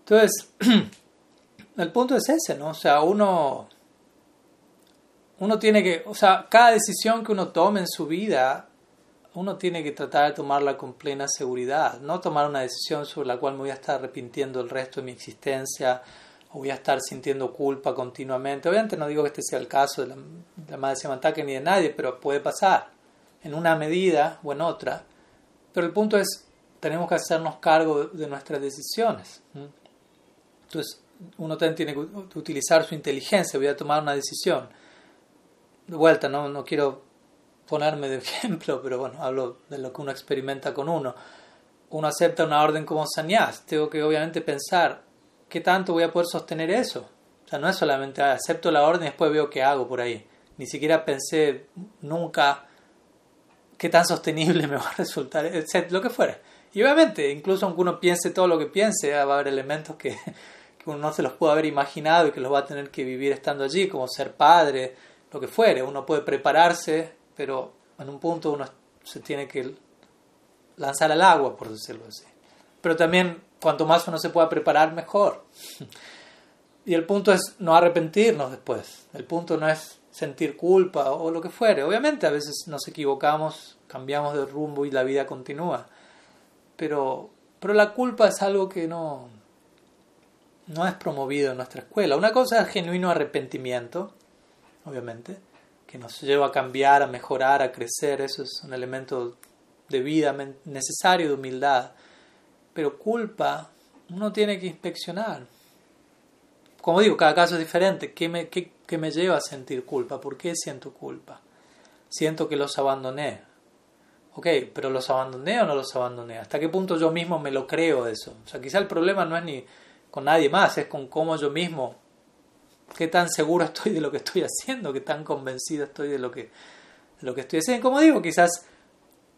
Entonces, (clears throat) el punto es ese, ¿no? O sea, uno, uno tiene que, o sea, cada decisión que uno tome en su vida, uno tiene que tratar de tomarla con plena seguridad, no tomar una decisión sobre la cual me voy a estar arrepintiendo el resto de mi existencia o voy a estar sintiendo culpa continuamente. Obviamente no digo que este sea el caso de la, de la Madre ni de nadie, pero puede pasar en una medida o en otra. Pero el punto es, tenemos que hacernos cargo de nuestras decisiones. Entonces, uno también tiene que utilizar su inteligencia, voy a tomar una decisión. De vuelta, no, no quiero ponerme de (laughs) ejemplo, pero bueno, hablo de lo que uno experimenta con uno. Uno acepta una orden como sannyas, tengo que obviamente pensar, ¿qué tanto voy a poder sostener eso? O sea, no es solamente ah, acepto la orden y después veo qué hago por ahí. Ni siquiera pensé nunca qué tan sostenible (laughs) me va a resultar, etc. Lo que fuera. Y obviamente, incluso aunque uno piense todo lo que piense, va a haber elementos que, (laughs) que uno no se los puede haber imaginado y que los va a tener que vivir estando allí, como ser padre, lo que fuere. Uno puede prepararse, pero en un punto uno se tiene que lanzar al agua, por decirlo así. Pero también cuanto más uno se pueda preparar, mejor. (laughs) Y el punto es no arrepentirnos después. El punto no es sentir culpa o lo que fuere. Obviamente a veces nos equivocamos, cambiamos de rumbo y la vida continúa. Pero, pero la culpa es algo que no, no es promovido en nuestra escuela. Una cosa es genuino arrepentimiento, obviamente, que nos lleva a cambiar, a mejorar, a crecer. Eso es un elemento de vida necesario, de humildad. Pero culpa, uno tiene que inspeccionar. Como digo, cada caso es diferente. ¿Qué me, qué, qué me lleva a sentir culpa? ¿Por qué siento culpa? Siento que los abandoné. Ok, pero ¿los abandoné o no los abandoné? ¿Hasta qué punto yo mismo me lo creo eso? O sea, quizá el problema no es ni con nadie más, es con cómo yo mismo, qué tan seguro estoy de lo que estoy haciendo, qué tan convencido estoy de lo que, lo que estoy haciendo. Como digo, quizás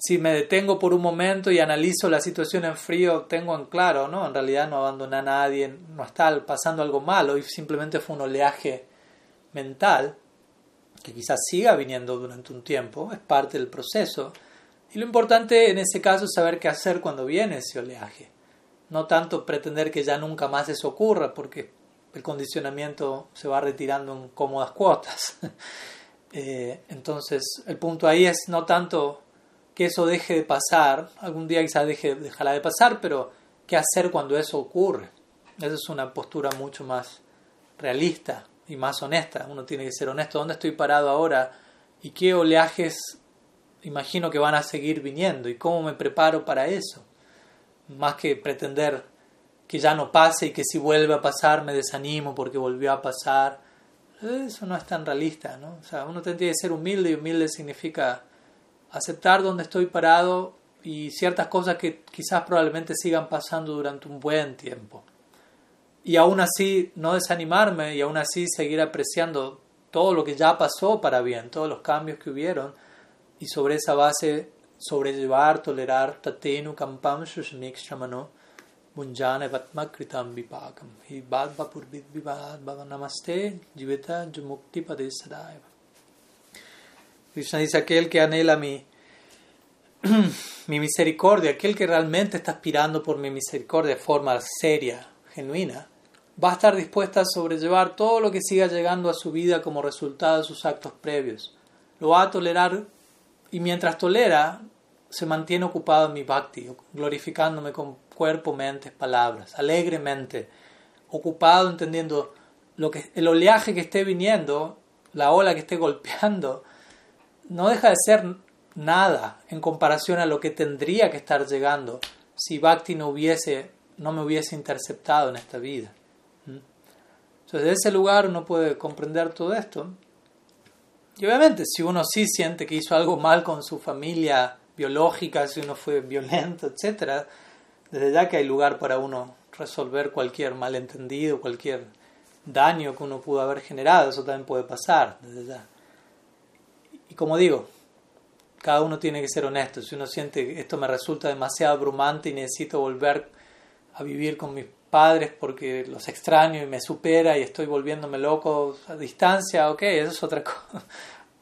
si me detengo por un momento y analizo la situación en frío, tengo en claro, ¿no? En realidad no abandoné a nadie, no está pasando algo malo y simplemente fue un oleaje mental que quizás siga viniendo durante un tiempo, es parte del proceso. Y lo importante en ese caso es saber qué hacer cuando viene ese oleaje. No tanto pretender que ya nunca más eso ocurra, porque el condicionamiento se va retirando en cómodas cuotas. (laughs) Eh, entonces, el punto ahí es no tanto que eso deje de pasar, algún día quizás deje, dejará de pasar, pero ¿qué hacer cuando eso ocurre? Esa es una postura mucho más realista y más honesta. Uno tiene que ser honesto. ¿Dónde estoy parado ahora? ¿Y qué oleajes imagino que van a seguir viniendo? ¿Y cómo me preparo para eso? Más que pretender que ya no pase y que si vuelve a pasar me desanimo porque volvió a pasar. Eso no es tan realista, ¿no? O sea, uno tiene que ser humilde y humilde significa aceptar dónde estoy parado y ciertas cosas que quizás probablemente sigan pasando durante un buen tiempo. Y aún así no desanimarme y aún así seguir apreciando todo lo que ya pasó para bien, todos los cambios que hubieron y sobre esa base sobrellevar, tolerar tatenu kampam shushmikshramano munjane vatmakritam vipakam hi bhadvapurvid vivad namaste jiveta jumukti padesadaeva Krishna dice aquel que anhela mi, (clears throat) mi misericordia, aquel que realmente está aspirando por mi misericordia de forma seria, genuina, va a estar dispuesta a sobrellevar todo lo que siga llegando a su vida como resultado de sus actos previos. Lo va a tolerar y mientras tolera, se mantiene ocupado en mi bhakti, glorificándome con cuerpo, mente, palabras, alegremente, ocupado entendiendo lo que, el oleaje que esté viniendo, la ola que esté golpeando, no deja de ser nada en comparación a lo que tendría que estar llegando si Bhakti no hubiese no me hubiese interceptado en esta vida. ¿Mm? Entonces, de ese lugar uno puede comprender todo esto. Y obviamente, si uno sí siente que hizo algo mal con su familia biológica, si uno fue violento, etc., desde ya que hay lugar para uno resolver cualquier malentendido, cualquier daño que uno pudo haber generado, eso también puede pasar. Y como digo, cada uno tiene que ser honesto. Si uno siente que esto me resulta demasiado abrumante y necesito volver a vivir con mis padres porque los extraño y me supera y estoy volviéndome loco a distancia, ok, eso es otra (laughs) cosa.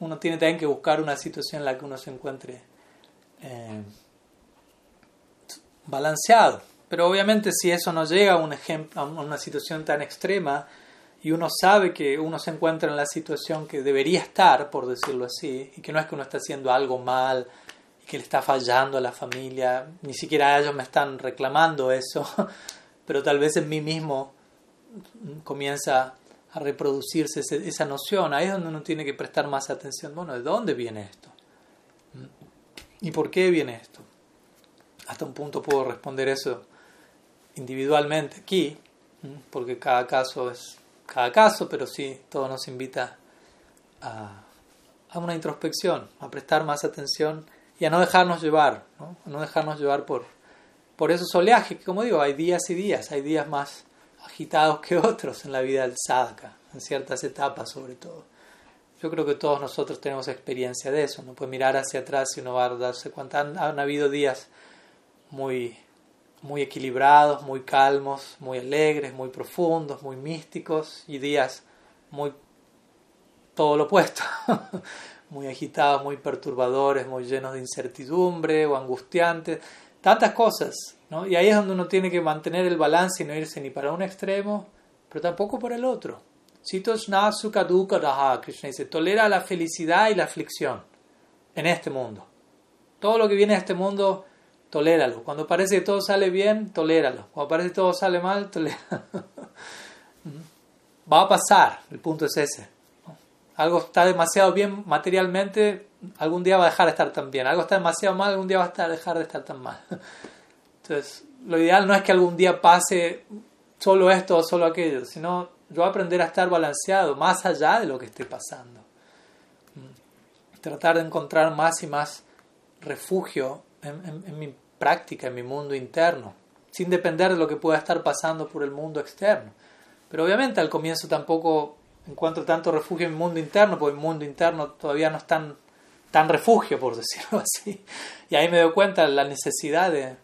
Uno tiene también que buscar una situación en la que uno se encuentre eh, balanceado. Pero obviamente si eso no llega a, un a una situación tan extrema, y uno sabe que uno se encuentra en la situación que debería estar, por decirlo así, y que no es que uno está haciendo algo mal y que le está fallando a la familia, ni siquiera ellos me están reclamando eso, (laughs) pero tal vez en mí mismo comienza a reproducirse esa noción, ahí es donde uno tiene que prestar más atención, bueno, ¿de dónde viene esto? ¿Y por qué viene esto? Hasta un punto puedo responder eso individualmente aquí, porque cada caso es cada caso, pero sí, todo nos invita a, a una introspección, a prestar más atención y a no dejarnos llevar, ¿no? no dejarnos llevar por, por esos oleajes, que como digo, hay días y días, hay días más agitados que otros en la vida del sadhaka, en ciertas etapas sobre todo. Yo creo que todos nosotros tenemos experiencia de eso, no puede mirar hacia atrás y uno va a darse cuenta. Han habido días muy muy equilibrados, muy calmos, muy alegres, muy profundos, muy místicos y días muy todo lo opuesto, (laughs) muy agitados, muy perturbadores, muy llenos de incertidumbre o angustiantes, tantas cosas, ¿no? Y ahí es donde uno tiene que mantener el balance y no irse ni para un extremo, pero tampoco para el otro. Krishna dice, tolera la felicidad y la aflicción en este mundo. Todo lo que viene a este mundo toléralo. Cuando parece que todo sale bien, toléralo. Cuando parece que todo sale mal, toléralo. (laughs) Va a pasar, el punto es ese. Algo está demasiado bien materialmente, algún día va a dejar de estar tan bien. Algo está demasiado mal, algún día va a dejar de estar tan mal. (laughs) Entonces, lo ideal no es que algún día pase solo esto o solo aquello, sino yo aprender a estar balanceado más allá de lo que esté pasando. Tratar de encontrar más y más refugio en, mi práctica, en mi mundo interno, sin depender de lo que pueda estar pasando por el mundo externo. Pero obviamente al comienzo tampoco encuentro tanto refugio en mi mundo interno, porque mi mundo interno todavía no es tan, tan refugio, por decirlo (laughs) así. Y ahí me doy cuenta de la necesidad de,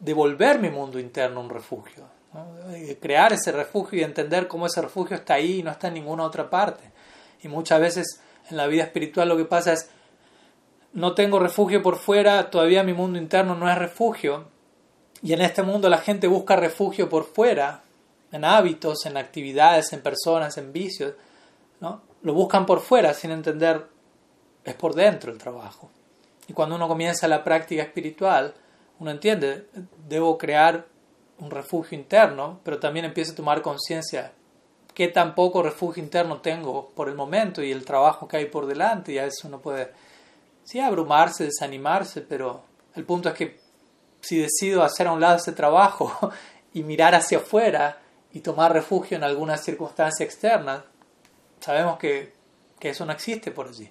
de volver mi mundo interno un refugio, crear ese refugio y entender cómo ese refugio está ahí y no está en ninguna otra parte. Y muchas veces en la vida espiritual lo que pasa es no tengo refugio por fuera, todavía mi mundo interno no es refugio. Y en este mundo la gente busca refugio por fuera, en hábitos, en actividades, en personas, en vicios. ¿no? Lo buscan por fuera sin entender, es por dentro el trabajo. Y cuando uno comienza la práctica espiritual, uno entiende, debo crear un refugio interno, pero también empieza a tomar conciencia qué tan poco refugio interno tengo por el momento y el trabajo que hay por delante, y a eso uno puede sí, abrumarse, desanimarse, pero el punto es que si decido hacer a un lado ese trabajo (laughs) y mirar hacia afuera y tomar refugio en alguna circunstancia externa, sabemos que, que eso no existe por allí.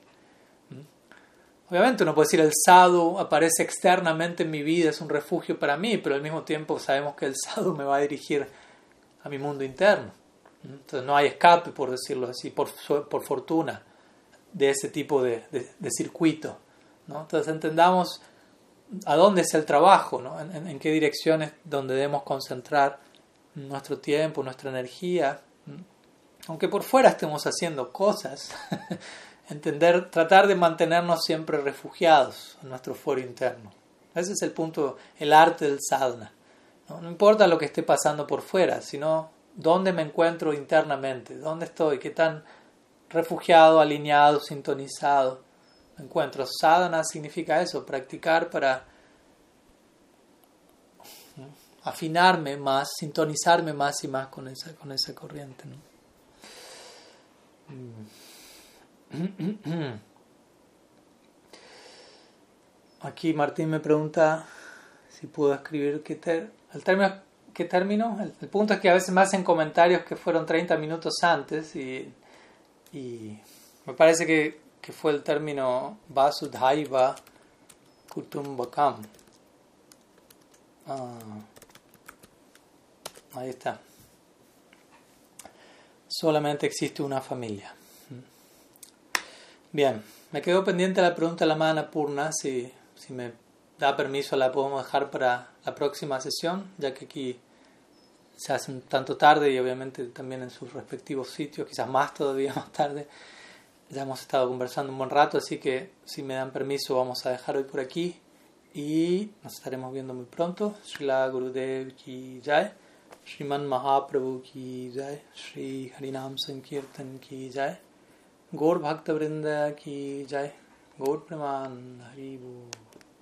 ¿Mm? Obviamente uno puede decir el sadhu aparece externamente en mi vida, es un refugio para mí, pero al mismo tiempo sabemos que el (laughs) sadhu me va a dirigir a mi mundo interno. ¿Mm? Entonces no hay escape, por decirlo así, por, por fortuna, de ese tipo de, de circuito. Entonces entendamos a dónde es el trabajo, en, qué direcciones donde debemos concentrar nuestro tiempo, nuestra energía. Aunque por fuera estemos haciendo cosas, (laughs) entender, tratar de mantenernos siempre refugiados en nuestro fuero interno. Ese es el punto, el arte del sadhana. ¿no? no importa lo que esté pasando por fuera, sino dónde me encuentro internamente, dónde estoy, qué tan refugiado, alineado, sintonizado encuentro. Sadhana significa eso, practicar para afinarme más, sintonizarme más y más con esa, con esa corriente. (clears throat) Aquí Martín me pregunta si puedo escribir que el término qué término. El, punto es que a veces me hacen comentarios que fueron 30 minutos antes y me parece que, que, fue el término Vasudhaiva Kutumbakam. Ah, ahí está. Solamente existe una familia. Bien, me quedó pendiente la pregunta de la mana Purna, si, si me da permiso la podemos dejar para la próxima sesión, ya que aquí se hace un tanto tarde y obviamente también en sus respectivos sitios, quizás más todavía (laughs) más tarde. Ya hemos estado conversando un buen rato, así que si me dan permiso vamos a dejar hoy por aquí y nos estaremos viendo muy pronto. Srila Gurudev ki jai, Sriman Mahaprabhu ki jai, Sri Harinam Sankirtan ki jai, Gaur Bhakta Vrinda ki jai, Gaur Praman Haribu.